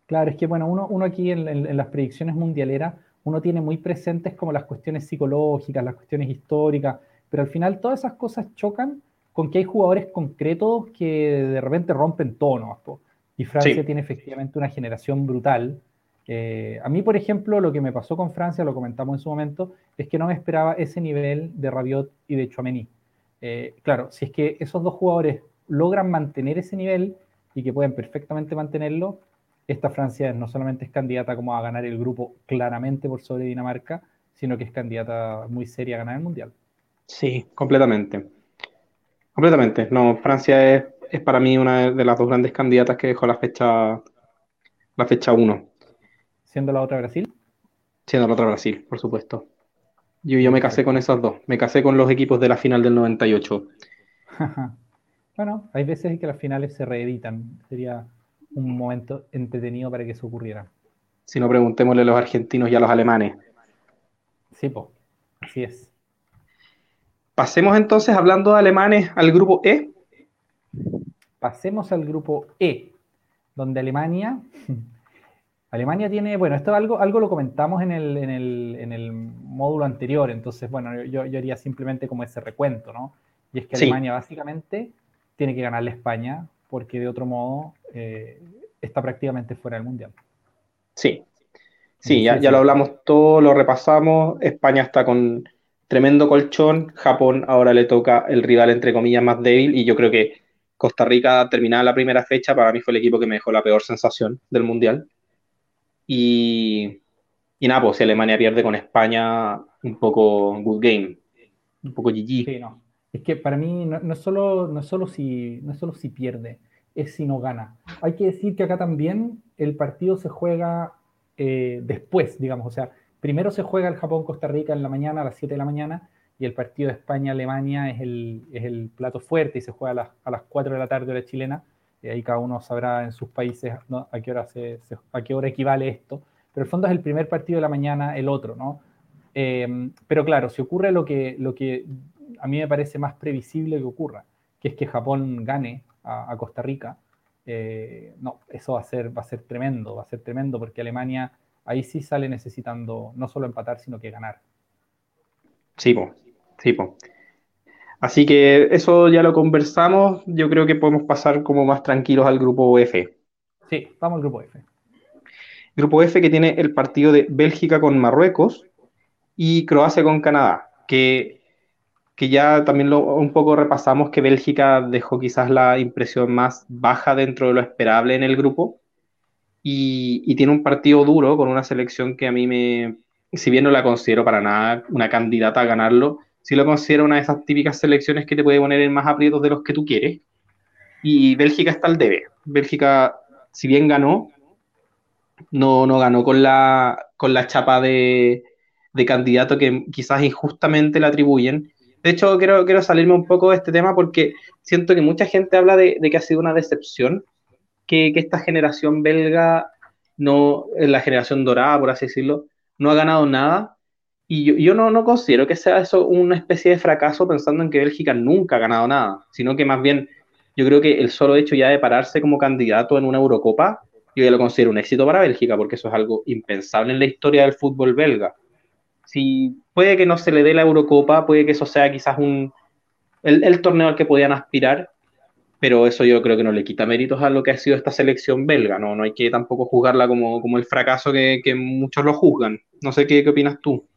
Claro, es que bueno, uno, uno aquí en, las predicciones mundialeras, uno tiene muy presentes como las cuestiones psicológicas, las cuestiones históricas, pero al final todas esas cosas chocan con que hay jugadores concretos que de repente rompen tonos. Y Francia tiene efectivamente una generación brutal eh, a mí, por ejemplo, lo que me pasó con Francia, lo comentamos en su momento, es que no me esperaba ese nivel de Rabiot y de Chouameni. Eh, claro, si es que esos dos jugadores logran mantener ese nivel y que pueden perfectamente mantenerlo, esta Francia no solamente es candidata como a ganar el grupo claramente por sobre Dinamarca, sino que es candidata muy seria a ganar el Mundial.
Sí, completamente. Completamente. No, Francia es, para mí una de las dos grandes candidatas que dejó la fecha la fecha 1
siendo la otra Brasil.
Siendo la otra Brasil, por supuesto. Yo, yo me casé con esos dos. Me casé con los equipos de la final del 98.
bueno, hay veces que las finales se reeditan. Sería un momento entretenido para que eso ocurriera.
Si no, preguntémosle a los argentinos y a los alemanes.
Sí, pues, así es.
Pasemos entonces, hablando de alemanes, al grupo E.
Pasemos al grupo E, donde Alemania Alemania tiene, bueno, esto algo, algo lo comentamos en el, en, el, en el módulo anterior, entonces, bueno, yo, yo, haría simplemente como ese recuento, ¿no? Y es que Alemania básicamente tiene que ganarle a España, porque de otro modo eh, está prácticamente fuera del Mundial.
Sí, sí, ya, ya lo hablamos todo, lo repasamos, España está con tremendo colchón, Japón ahora le toca el rival entre comillas más débil y yo creo que Costa Rica terminada la primera fecha, para mí fue el equipo que me dejó la peor sensación del Mundial. Y, y nada, pues si Alemania pierde con España, un poco good game, un poco GG.
Sí, no. Es que para mí no, es solo, no, solo si, no es solo si pierde, es si no gana. Hay que decir que acá también el partido se juega eh, después, digamos, o sea, primero se juega el Japón-Costa Rica en la mañana, a las 7 de la mañana, y el partido de España-Alemania es el, es el, plato fuerte y se juega a las, a las 4 de la tarde hora chilena. Y ahí cada uno sabrá en sus países a, qué hora a qué hora equivale esto. Pero el fondo es el primer partido de la mañana, el otro, ¿no? Eh, pero claro, si ocurre lo que, lo que a mí me parece más previsible que ocurra, que es que Japón gane a, Costa Rica, eh, no, eso va a, ser, va a ser tremendo, va a ser tremendo porque Alemania ahí sí sale necesitando no solo empatar, sino que ganar.
Sí, sí, Así que eso ya lo conversamos. Yo creo que podemos pasar como más tranquilos al grupo F.
Sí, vamos al grupo F.
Grupo F que tiene el partido de Bélgica con Marruecos y Croacia con Canadá, que, que ya también lo, un poco repasamos que Bélgica dejó quizás la impresión más baja dentro de lo esperable en el grupo y, y tiene un partido duro con una selección que a mí me, si bien no la considero para nada una candidata a ganarlo, sí lo considero una de esas típicas selecciones que te puede poner en más aprietos de los que tú quieres. Y Bélgica está al debe. Bélgica, si bien ganó, no, no ganó con la, con la chapa de, de candidato que quizás injustamente le atribuyen. De hecho, quiero, quiero salirme un poco de este tema porque siento que mucha gente habla de, que ha sido una decepción que, que, esta generación belga, no, la generación dorada, por así decirlo, no ha ganado nada. Y yo, no, no, considero que sea eso una especie de fracaso pensando en que Bélgica nunca ha ganado nada, sino que más bien yo creo que el solo hecho ya de pararse como candidato en una Eurocopa, yo ya lo considero un éxito para Bélgica, porque eso es algo impensable en la historia del fútbol belga. Si puede que no se le dé la Eurocopa, puede que eso sea quizás un, el, el torneo al que podían aspirar, pero eso yo creo que no le quita méritos a lo que ha sido esta selección belga, no, no hay que tampoco juzgarla como, como el fracaso que, que, muchos lo juzgan. No sé qué, qué opinas tú.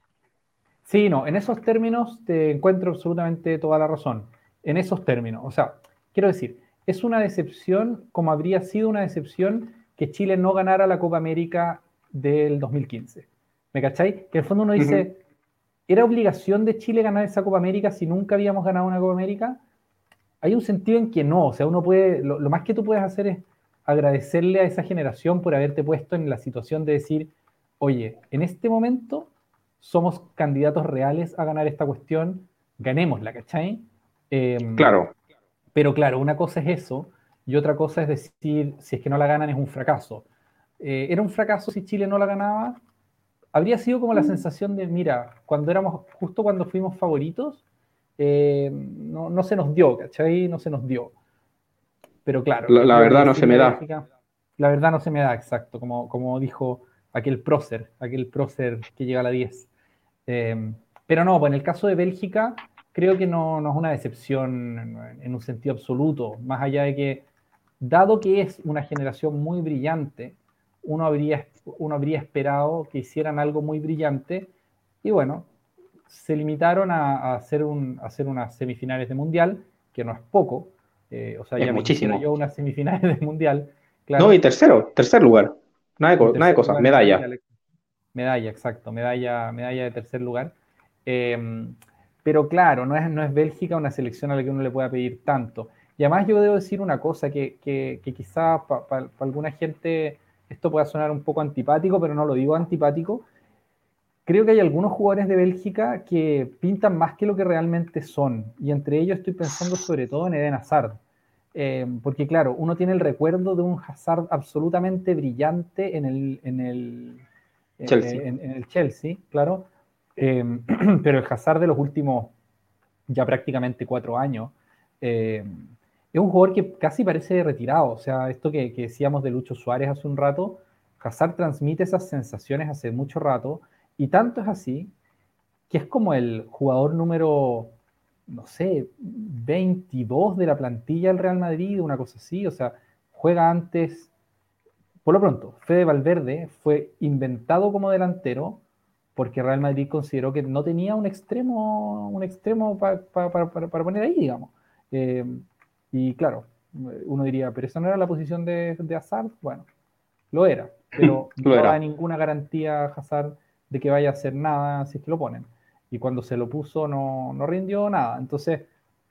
Sí, no, en esos términos te encuentro absolutamente toda la razón. En esos términos, o sea, quiero decir, es una decepción como habría sido una decepción que Chile no ganara la Copa América del 2015. ¿Me cacháis? Que en el fondo uno dice, ¿era obligación de Chile ganar esa Copa América si nunca habíamos ganado una Copa América? hay un sentido en que no, o sea, uno puede, lo, más que tú puedes hacer es agradecerle a esa generación por haberte puesto en la situación de decir, oye, en este momento somos candidatos reales a ganar esta cuestión, ganémosla, ¿cachai?
Em, claro.
Pero claro, una cosa es eso y otra cosa es decir, si es que no la ganan es un fracaso. Eh, ¿Era un fracaso si Chile no la ganaba? Habría sido como la mm. sensación de, mira, cuando éramos, justo cuando fuimos favoritos, eh, no, se nos dio, ¿cachai? No se nos dio. Pero claro.
La, verdad no se me da.
La verdad no se me da, exacto, como, como dijo aquel prócer, aquel prócer que llega a la 10. Eh, pero no, pues en el caso de Bélgica, creo que no, no, es una decepción en un sentido absoluto, más allá de que, dado que es una generación muy brillante, uno habría, uno habría esperado que hicieran algo muy brillante, y bueno, se limitaron a, hacer, un, hacer unas semifinales de mundial, que no es poco. Eh, o sea, ya
muchísimo.
yo unas semifinales de mundial.
No, y tercero, tercer lugar. Nada de, cosas, medalla.
Medalla, exacto, medalla, medalla de tercer lugar. Em, pero claro, no es, no es Bélgica una selección a la que uno le pueda pedir tanto. Y además yo debo decir una cosa que, que, que para alguna gente esto pueda sonar un poco antipático, pero no lo digo antipático, creo que hay algunos jugadores de Bélgica que pintan más que lo que realmente son. Y entre ellos estoy pensando sobre todo en Eden Hazard. Eh, porque claro, uno tiene el recuerdo de un Hazard absolutamente brillante en el, en el, Chelsea. En, el Chelsea, claro. Eh, pero el Hazard de los últimos ya prácticamente cuatro años eh, es un jugador que casi parece retirado. O sea, esto que, que decíamos de Lucho Suárez hace un rato, Hazard transmite esas sensaciones hace mucho rato y tanto es así que es como el jugador número, no sé, 22 de la plantilla del Real Madrid, una cosa así. O sea, juega antes. Por lo pronto, Fede Valverde fue inventado como delantero porque Real Madrid consideró que no tenía un extremo, un extremo para poner ahí, digamos. Eh, y claro, uno diría, pero esa no era la posición de, de Hazard. Bueno, lo era, pero no era. ninguna garantía Hazard de que vaya a hacer nada si es que lo ponen. Y cuando se lo puso no, no rindió nada. Entonces,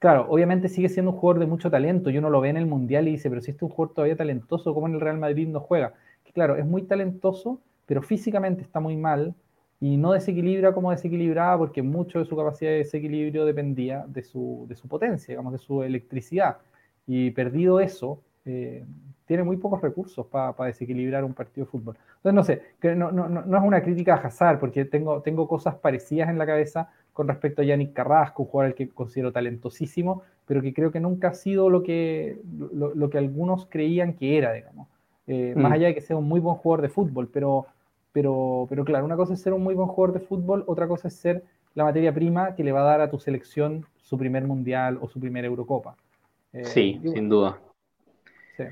claro, obviamente sigue siendo un jugador de mucho talento. Yo no lo ve en el Mundial y dice, pero si este es un jugador todavía talentoso, ¿cómo en el Real Madrid no juega? Claro, es muy talentoso, pero físicamente está muy mal. y no desequilibra como desequilibraba porque mucho de su capacidad de desequilibrio dependía de su, de su potencia, digamos, de su electricidad. Y perdido eso, eh, tiene muy pocos recursos para desequilibrar un partido de fútbol. Entonces, no sé, no, no, no, es una crítica a Hazard, porque tengo, tengo cosas parecidas en la cabeza con respecto a Yannick Carrasco, un jugador que considero talentosísimo, pero que creo que nunca ha sido lo que, lo, que algunos creían que era, digamos. Eh, más mm. allá de que sea un muy buen jugador de fútbol, pero pero, pero claro, una cosa es ser un muy buen jugador de fútbol, otra cosa es ser la materia prima que le va a dar a tu selección su primer mundial o su primera Eurocopa.
Eh, sí, sin duda. Sí.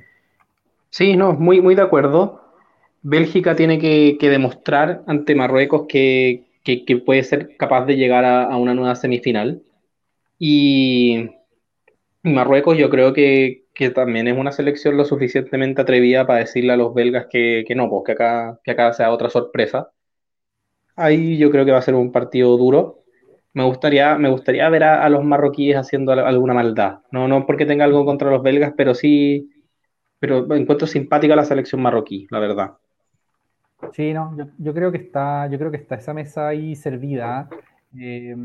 sí, no, muy, muy de acuerdo. Bélgica tiene que, demostrar ante Marruecos que, puede ser capaz de llegar a, una nueva semifinal. Y Marruecos yo creo que, que también es una selección lo suficientemente atrevida para decirle a los belgas que, no, pues que acá, que acá sea otra sorpresa. Ahí yo creo que va a ser un partido duro. Me gustaría, me gustaría ver a, los marroquíes haciendo alguna maldad. No, no porque tenga algo contra los belgas, pero sí, pero encuentro simpática la selección marroquí, la verdad.
Sí, no, yo, creo que está, yo creo que está esa mesa ahí servida. Eh,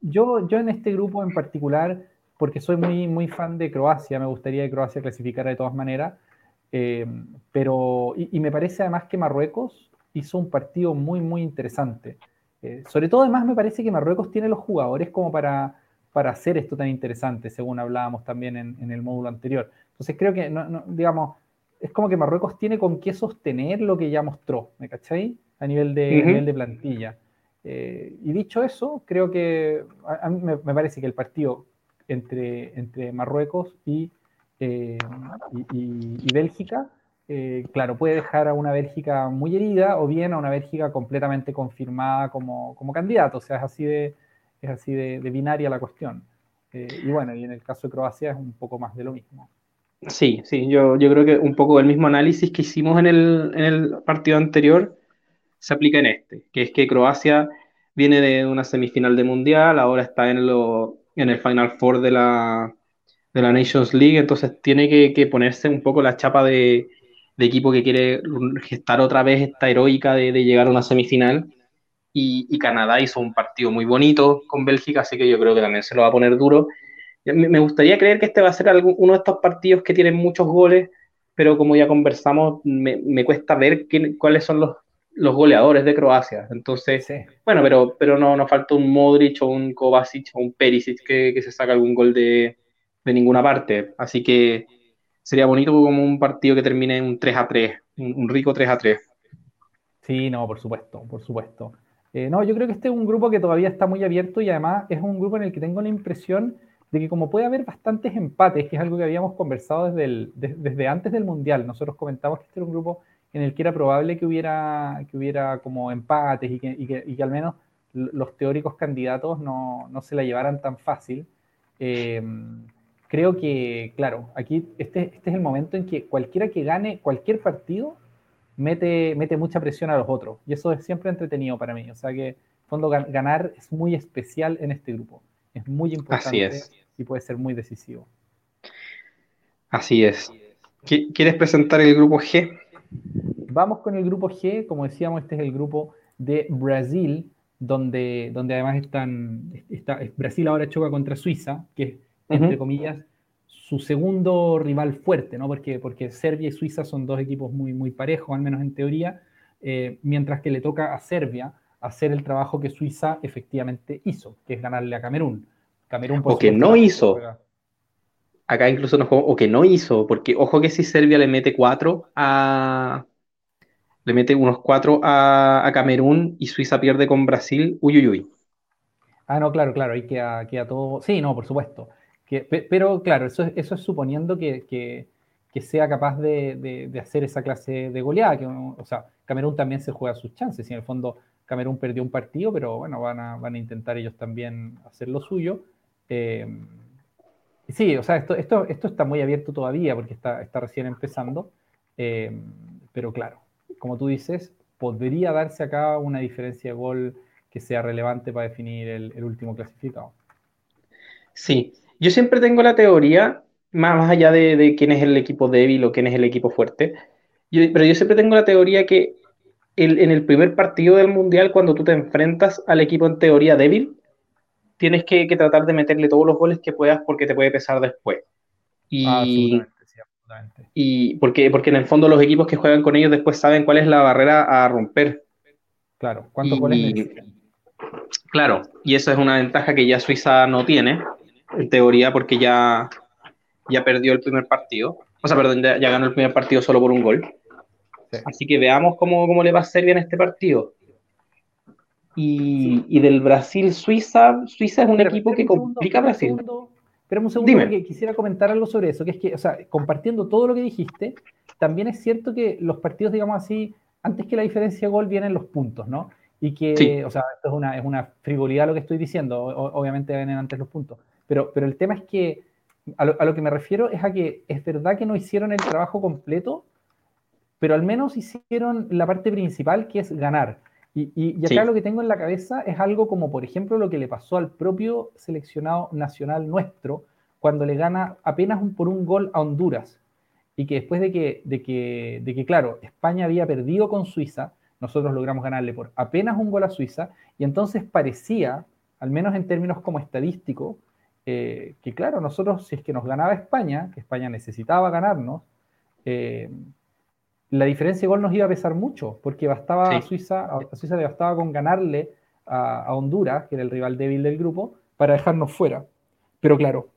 yo, yo en este grupo en particular porque soy muy, muy fan de Croacia, me gustaría que Croacia clasificara de todas maneras, eh, pero, y, me parece además que Marruecos hizo un partido muy, muy interesante. Eh, sobre todo además me parece que Marruecos tiene los jugadores como para, para hacer esto tan interesante, según hablábamos también en, el módulo anterior. Entonces creo que, digamos, es como que Marruecos tiene con qué sostener lo que ya mostró, ¿me cacháis? A nivel de, nivel de plantilla. Eh, y dicho eso, creo que a, mí me, parece que el partido entre, entre Marruecos y, eh, y, Bélgica, eh, claro, puede dejar a una Bélgica muy herida o bien a una Bélgica completamente confirmada como, como candidato. O sea, es así de, es así de, binaria la cuestión. Eh, y bueno, y en el caso de Croacia es un poco más de lo mismo.
Sí, sí, yo, yo creo que un poco el mismo análisis que hicimos en el, en el partido anterior se aplica en este, que es que Croacia viene de una semifinal de mundial, ahora está en, lo, en el Final Four de la, de la Nations League, entonces tiene que, ponerse un poco la chapa de, equipo que quiere gestar otra vez esta heroica de, llegar a una semifinal. Y, Canadá hizo un partido muy bonito con Bélgica, así que yo creo que también se lo va a poner duro. Me gustaría creer que este va a ser uno de estos partidos que tienen muchos goles, pero como ya conversamos, me, cuesta ver cuáles son los los goleadores de Croacia. Entonces, bueno, pero, pero no nos falta un Modric o un Kovacic o un Perisic que, se saca algún gol de, ninguna parte. Así que sería bonito como un partido que termine en un 3 a 3, un, rico 3 a 3.
Sí, no, por supuesto, por supuesto. Eh, no, yo creo que este es un grupo que todavía está muy abierto y además es un grupo en el que tengo la impresión de que como puede haber bastantes empates, que es algo que habíamos conversado desde, desde antes del Mundial, nosotros comentamos que este era un grupo en el que era probable que hubiera, que hubiera como empates y que, y que, y que al menos los teóricos candidatos no, no, se la llevaran tan fácil. Em, creo que, claro, aquí este, este es el momento en que cualquiera que gane cualquier partido mete, mete mucha presión a los otros. Y eso es siempre entretenido para mí. O sea que, en fondo, ganar es muy especial en este grupo. Es muy importante y puede ser muy decisivo.
Así es. ¿Quieres presentar el grupo G?
Vamos con el grupo G, como decíamos, este es el grupo de Brasil, donde, donde además están, está, Brasil ahora choca contra Suiza, que es, entre comillas, su segundo rival fuerte, ¿no? Porque, porque Serbia y Suiza son dos equipos muy, muy parejos, al menos en teoría, eh, mientras que le toca a Serbia hacer el trabajo que Suiza efectivamente hizo, que es ganarle a Camerún. Camerún
o que no hizo acá incluso no jugó, o que no hizo, porque ojo que si Serbia le mete cuatro a. Le mete unos cuatro a, Camerún y Suiza pierde con Brasil, uy, uy, uy.
Ah, no, claro, claro, hay que a todo. Sí, no, por supuesto. Que, pero claro, eso, eso es suponiendo que, sea capaz de, hacer esa clase de goleada. Que, o sea, Camerún también se juega sus chances. Y en el fondo, Camerún perdió un partido, pero bueno, van a, van a intentar ellos también hacer lo suyo. Eh, Sí, o sea, esto, esto, esto está muy abierto todavía porque está, está recién empezando, eh, pero claro, como tú dices, podría darse acá una diferencia de gol que sea relevante para definir el, último clasificado.
Sí, yo siempre tengo la teoría, más, allá de, quién es el equipo débil o quién es el equipo fuerte, pero yo siempre tengo la teoría que en el primer partido del Mundial, cuando tú te enfrentas al equipo en teoría débil, tienes que, tratar de meterle todos los goles que puedas porque te puede pesar después. Y, ah, absolutamente, Y porque, porque en el fondo los equipos que juegan con ellos después saben cuál es la barrera a romper.
Claro, ¿cuántos goles
Claro, y esa es una ventaja que ya Suiza no tiene, en teoría, porque ya, ya perdió el primer partido. O sea, perdón, ya, ganó el primer partido solo por un gol. Así que veamos cómo, cómo le va a ser bien este partido. Y, del Brasil-Suiza, Suiza es un equipo que complica a Brasil.
Pero un segundo, Dime. quisiera comentar algo sobre eso, que es que, o sea, compartiendo todo lo que dijiste, también es cierto que los partidos, digamos así, antes que la diferencia de gol vienen los puntos, ¿no? Y que, o sea, esto es una, es una frivolidad lo que estoy diciendo, obviamente vienen antes los puntos, pero, pero el tema es que a lo, a lo, que me refiero es a que es verdad que no hicieron el trabajo completo, pero al menos hicieron la parte principal que es ganar. Y, y, acá lo que tengo en la cabeza es algo como, por ejemplo, lo que le pasó al propio seleccionado nacional nuestro cuando le gana apenas un, por un gol a Honduras. Y que después de que, de que, de que, claro, España había perdido con Suiza, nosotros logramos ganarle por apenas un gol a Suiza, y entonces parecía, al menos en términos como estadístico, eh, que claro, nosotros si es que nos ganaba España, que España necesitaba ganarnos, eh, la diferencia de gol nos iba a pesar mucho, porque bastaba a Suiza, a Suiza le bastaba con ganarle a, Honduras, que era el rival débil del grupo, para dejarnos fuera. Pero claro,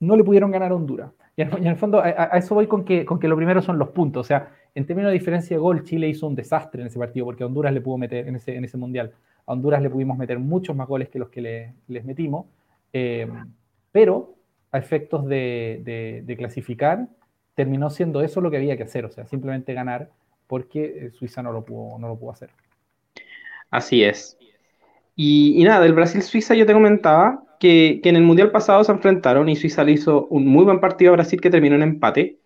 no le pudieron ganar a Honduras. Y en, el fondo, a, eso voy con que, con que lo primero son los puntos. O sea, en términos de diferencia de gol, Chile hizo un desastre en ese partido, porque a Honduras le pudo meter, en ese, en ese mundial, a Honduras le pudimos meter muchos más goles que los que les metimos. Eh, pero a efectos de, de clasificar, terminó siendo eso lo que había que hacer, o sea, simplemente ganar, porque eh, Suiza no lo pudo, no lo pudo hacer.
Así es. Y, nada, del Brasil-Suiza yo te comentaba que, en el Mundial pasado se enfrentaron y Suiza le hizo un muy buen partido a Brasil que terminó en empate.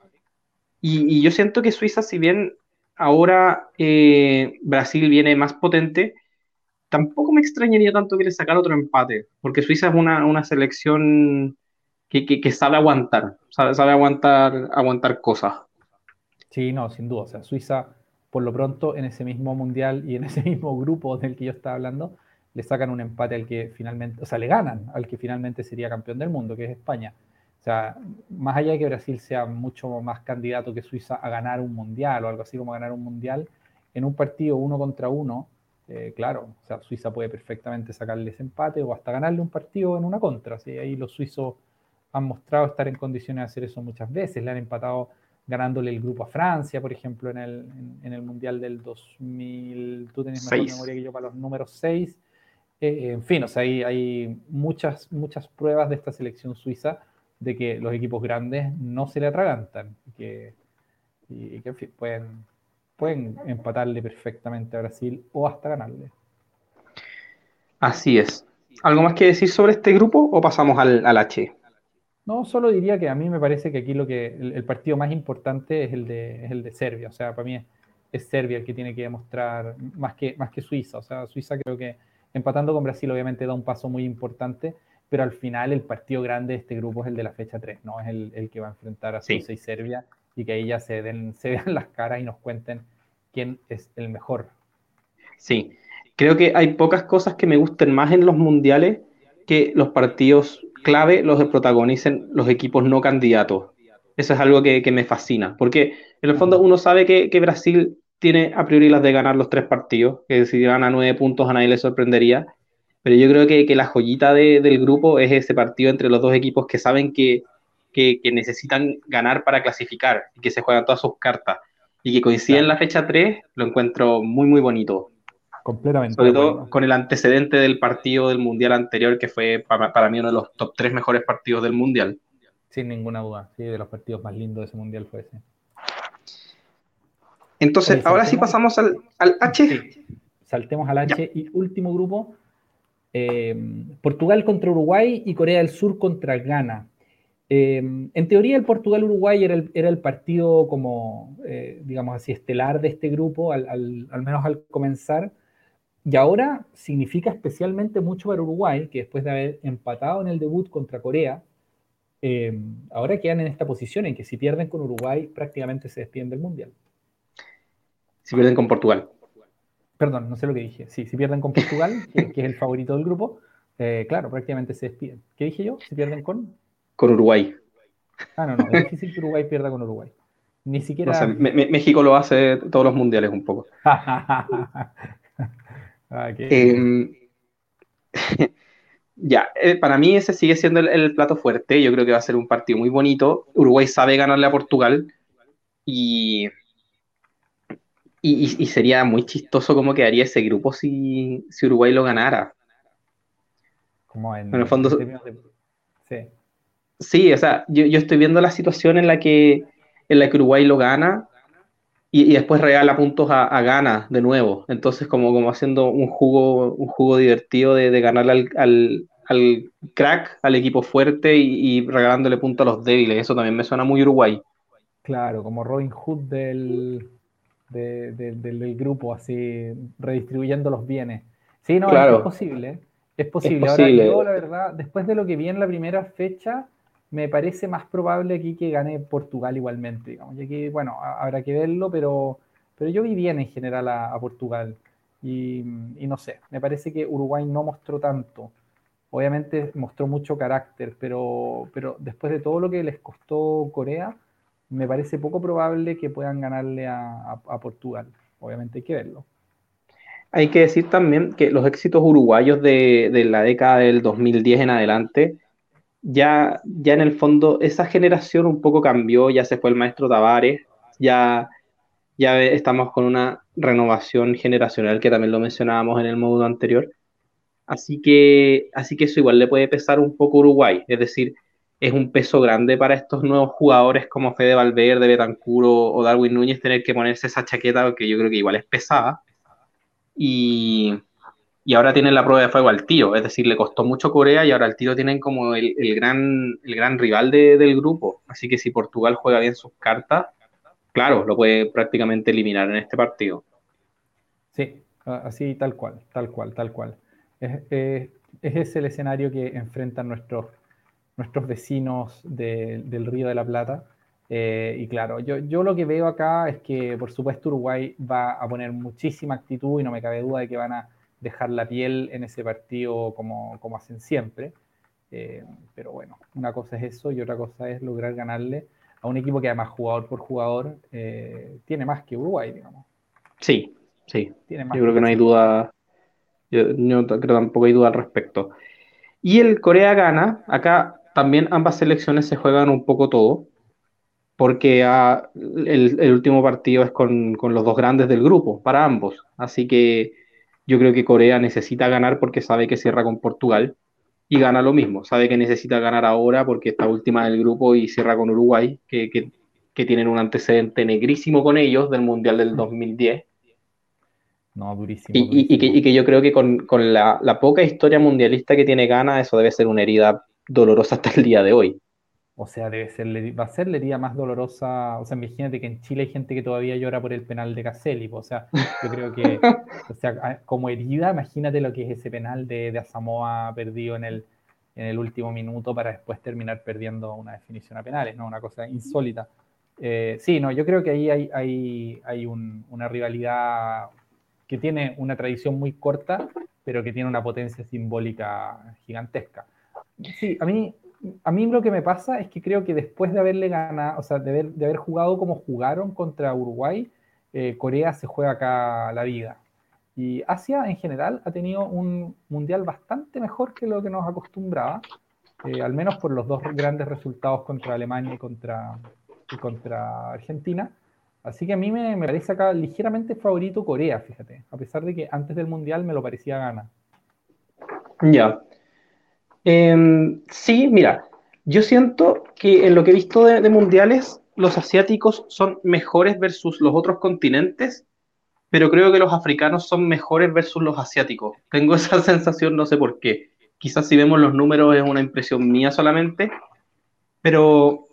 Y, yo siento que Suiza, si bien ahora eh, Brasil viene más potente, tampoco me extrañaría tanto que le sacara otro empate, porque Suiza es una, una selección que, sabe aguantar, sabe, aguantar, aguantar cosas.
Sí, no, sin duda. O sea, Suiza, por lo pronto, en ese mismo mundial y en ese mismo grupo del que yo estaba hablando, le sacan un empate al que finalmente, o sea, le ganan al que finalmente sería campeón del mundo, que es España. O sea, más allá de que Brasil sea mucho más candidato que Suiza a ganar un mundial o algo así como ganar un mundial, en un partido uno contra uno, eh, claro, o sea, Suiza puede perfectamente sacarle ese empate o hasta ganarle un partido en una contra. ¿sí? Ahí los suizos han mostrado estar en condiciones de hacer eso muchas veces. Le han empatado ganándole el grupo a Francia, por ejemplo, en el, en, el Mundial del 2000. Tú tenés mejor memoria que yo para los números 6. Eh, en fin, o sea, hay, hay, muchas, muchas pruebas de esta selección suiza de que los equipos grandes no se le atragantan y que, y que en fin, pueden, pueden empatarle perfectamente a Brasil o hasta ganarle.
Así es. ¿Algo más que decir sobre este grupo o pasamos al, al H?
No, solo diría que a mí me parece que aquí lo que el, partido más importante es el de, el de Serbia. O sea, para mí es, Serbia el que tiene que demostrar más que, más que Suiza. O sea, Suiza creo que empatando con Brasil obviamente da un paso muy importante, pero al final el partido grande de este grupo es el de la fecha 3, ¿no? Es el, que va a enfrentar a Suiza y Serbia y que ahí ya se, den, se vean las caras y nos cuenten quién es el mejor.
Sí, creo que hay pocas cosas que me gusten más en los mundiales que los partidos clave los protagonicen los equipos no candidatos. Eso es algo que, me fascina, porque en el fondo uno sabe que, Brasil tiene a priori las de ganar los tres partidos, que si gana nueve puntos a nadie le sorprendería, pero yo creo que, la joyita del grupo es ese partido entre los dos equipos que saben que, necesitan ganar para clasificar y que se juegan todas sus cartas y que coinciden en la fecha 3, lo encuentro muy, muy bonito.
Completamente.
Sobre todo con el antecedente del partido del Mundial anterior, que fue para, mí uno de los top tres mejores partidos del Mundial.
Sin ninguna duda, sí, de los partidos más lindos de ese Mundial fue ese.
Entonces, ahora sí pasamos al, H.
Saltemos al H y último grupo. Eh, Portugal contra Uruguay y Corea del Sur contra Ghana. Eh, en teoría, el Portugal-Uruguay era el, era el, partido como, eh, digamos así, estelar de este grupo, al, al, menos al comenzar. Y ahora significa especialmente mucho para Uruguay, que después de haber empatado en el debut contra Corea, eh, ahora quedan en esta posición en que si pierden con Uruguay prácticamente se despiden del Mundial.
Si pierden con Portugal.
perdón, no sé lo que dije. Sí, si pierden con Portugal, que, es el favorito del grupo, eh, claro, prácticamente se despiden. ¿Qué dije yo? Si pierden con.
Con Uruguay.
Ah, no, no, es difícil que Uruguay pierda con Uruguay. Ni siquiera.
México lo hace todos los mundiales un poco. Ah, em, ya, eh, para mí ese sigue siendo el, plato fuerte. Yo creo que va a ser un partido muy bonito. Uruguay sabe ganarle a Portugal y, y, sería muy chistoso cómo quedaría ese grupo si, Uruguay lo ganara.
Como en, el fondo.
Sí. Sí, o sea, yo, yo estoy viendo la situación en la que en la que Uruguay lo gana y, después regala puntos a, a, Ghana de nuevo. Entonces, como, como haciendo un jugo, un jugo divertido de, de ganarle al, al, crack, al equipo fuerte y, regalándole puntos a los débiles. Eso también me suena muy Uruguay.
Claro, como Robin Hood del, del, grupo, así redistribuyendo los bienes. Sí, no, es posible. Es posible. Ahora, yo, la verdad, después de lo que vi en la primera fecha, me parece más probable aquí que gane Portugal igualmente, digamos, ya que, bueno, habrá que verlo, pero, pero yo vi bien en general a, Portugal y, no sé, me parece que Uruguay no mostró tanto. Obviamente mostró mucho carácter, pero, pero después de todo lo que les costó Corea, me parece poco probable que puedan ganarle a, Portugal. Obviamente hay que verlo.
Hay que decir también que los éxitos uruguayos de, de la década del 2010 en adelante ya, ya en el fondo esa generación un poco cambió, ya se fue el maestro Tavares, ya, ya estamos con una renovación generacional que también lo mencionábamos en el módulo anterior. Así que, así que eso igual le puede pesar un poco Uruguay, es decir, es un peso grande para estos nuevos jugadores como Fede Valverde, Betancuro o Darwin Núñez tener que ponerse esa chaqueta que yo creo que igual es pesada. Y, y ahora tienen la prueba de fuego al tío, es decir, le costó mucho Corea y ahora el tío tienen como el, gran, el gran rival del grupo. Así que si Portugal juega bien sus cartas, claro, lo puede prácticamente eliminar en este partido.
Sí, así tal cual, tal cual, tal cual. Es, ese el escenario que enfrentan nuestros, nuestros vecinos del Río de la Plata. Eh, y claro, yo, yo lo que veo acá es que, por supuesto, Uruguay va a poner muchísima actitud y no me cabe duda de que van a dejar la piel en ese partido como, como hacen siempre. Eh, pero bueno, una cosa es eso y otra cosa es lograr ganarle a un equipo que además jugador por jugador eh, tiene más que Uruguay, digamos.
Sí, sí. yo creo que no hay duda, yo, creo que tampoco hay duda al respecto. Y el Corea gana, acá también ambas selecciones se juegan un poco todo, porque ah, el, el, último partido es con, con los dos grandes del grupo, para ambos. Así que yo creo que Corea necesita ganar porque sabe que cierra con Portugal y gana lo mismo. Sabe que necesita ganar ahora porque está última del grupo y cierra con Uruguay, que, tienen un antecedente negrísimo con ellos del Mundial del 2010.
No, durísimo.
Y, que, yo creo que con, la, la, poca historia mundialista que tiene Gana, eso debe ser una herida dolorosa hasta el día de hoy.
O sea, debe ser, va a ser la herida más dolorosa. O sea, imagínate que en Chile hay gente que todavía llora por el penal de Caselli. O sea, yo creo que, o sea, como herida, imagínate lo que es ese penal de, de Asamoa perdido en el, en el último minuto para después terminar perdiendo una definición a penales, ¿no? Una cosa insólita. Eh, sí, no, yo creo que ahí hay, hay, hay una rivalidad que tiene una tradición muy corta, pero que tiene una potencia simbólica gigantesca. Sí, a mí a mí lo que me pasa es que creo que después de haberle ganado, o sea, de haber, jugado como jugaron contra Uruguay, eh, Corea se juega acá la vida. Y Asia en general ha tenido un mundial bastante mejor que lo que nos acostumbraba, eh, al menos por los dos grandes resultados contra Alemania y contra, Argentina. Así que a mí me, me, parece acá ligeramente favorito Corea, fíjate, a pesar de que antes del mundial me lo parecía gana.
Ya, Em, sí, mira, yo siento que en lo que he visto de, mundiales, los asiáticos son mejores versus los otros continentes, pero creo que los africanos son mejores versus los asiáticos. Tengo esa sensación, no sé por qué. Quizás si vemos los números es una impresión mía solamente, pero,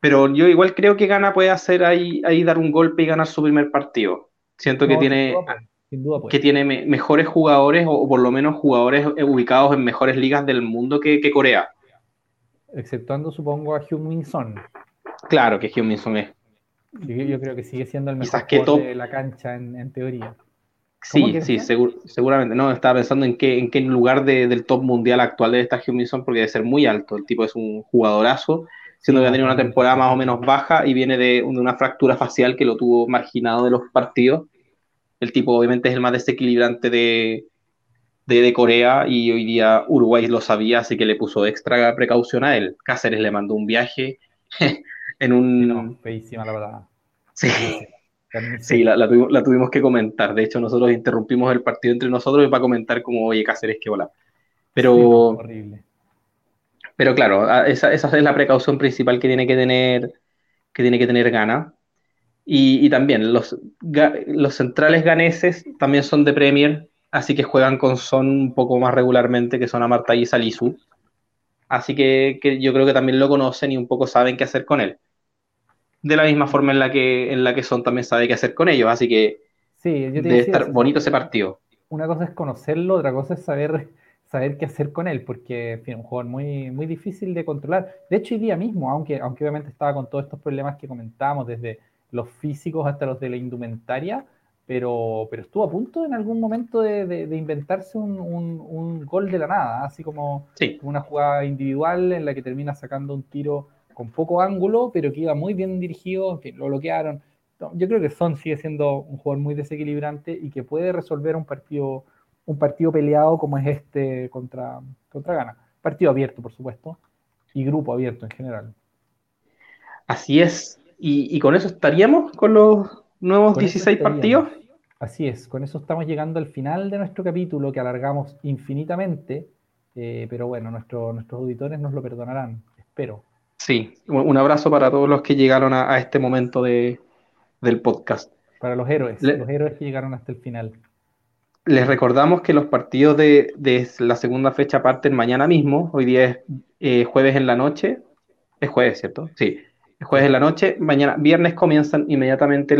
pero yo igual creo que Gana puede hacer ahí, ahí dar un golpe y ganar su primer partido. Siento que tiene, que tiene mejores jugadores o, por lo menos jugadores ubicados en mejores ligas del mundo que, Corea.
Exceptuando, supongo, a Hyun Min Son.
Claro que Hyun Min Son es.
Yo, creo que sigue siendo el mejor jugador de la cancha en, teoría.
Sí, sí, seguramente. No, estaba pensando en qué, en qué lugar del top mundial actual de esta Huminson, porque debe ser muy alto. El tipo es un jugadorazo, siendo que ha tenido una temporada más o menos baja y viene de, una fractura facial que lo tuvo marginado de los partidos. El tipo, obviamente, es el más desequilibrante de, de, Corea y hoy día Uruguay lo sabía, así que le puso extra precaución a él. Cáceres le mandó un viaje en un.
No, feísima la verdad.
Sí. Sí, la, tuvimos, que comentar. De hecho, nosotros interrumpimos el partido entre nosotros para comentar como, oye, Cáceres, que volar. Pero, horrible. pero claro, esa, esa, es la precaución principal que tiene que tener, que tiene que tener Gana. Y, también los, los centrales ganeses también son de Premier, así que juegan con Son un poco más regularmente, que son Amarta y Salisu. Así que, que yo creo que también lo conocen y un poco saben qué hacer con él de la misma forma en la que, en la que Son también sabe qué hacer con ellos. Así que
sí, yo
debe estar bonito ese partido.
Una cosa es conocerlo, otra cosa es saber, saber qué hacer con él, porque es un jugador muy, muy difícil de controlar. De hecho, hoy día mismo, aunque, aunque obviamente estaba con todos estos problemas que comentábamos, desde los físicos hasta los de la indumentaria, pero, pero estuvo a punto en algún momento de, inventarse un, gol de la nada, así como una jugada individual en la que termina sacando un tiro con poco ángulo, pero que iba muy bien dirigido, que lo bloquearon. Yo creo que Son sigue siendo un jugador muy desequilibrante y que puede resolver un partido, un partido peleado como es este contra, contra Ghana. Partido abierto, por supuesto, y grupo abierto en general.
Así es. ¿Y, con eso estaríamos con los nuevos 16 partidos?
Así es, con eso estamos llegando al final de nuestro capítulo que alargamos infinitamente, eh, pero bueno, nuestros auditores nos lo perdonarán, espero.
Sí, un abrazo para todos los que llegaron a, este momento de, del podcast.
Para los héroes, los héroes que llegaron hasta el final.
Les recordamos que los partidos de, la segunda fecha parten mañana mismo. Hoy día es eh, jueves en la noche. Es jueves, ¿cierto? Sí, es jueves en la noche. Mañana, viernes comienzan inmediatamente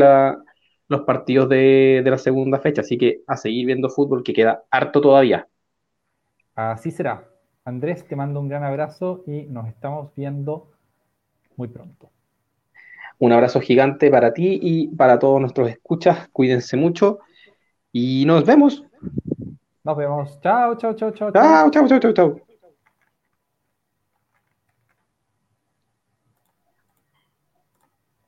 los partidos de, de la segunda fecha. Así que a seguir viendo fútbol, que queda harto todavía.
Así será. Andrés, te mando un gran abrazo y nos estamos viendo muy pronto.
Un abrazo gigante para ti y para todos nuestros escuchas. Cuídense mucho y nos vemos.
Nos vemos. Chao, chao, chao, chao.
Chao, chao, chao, chao, chao.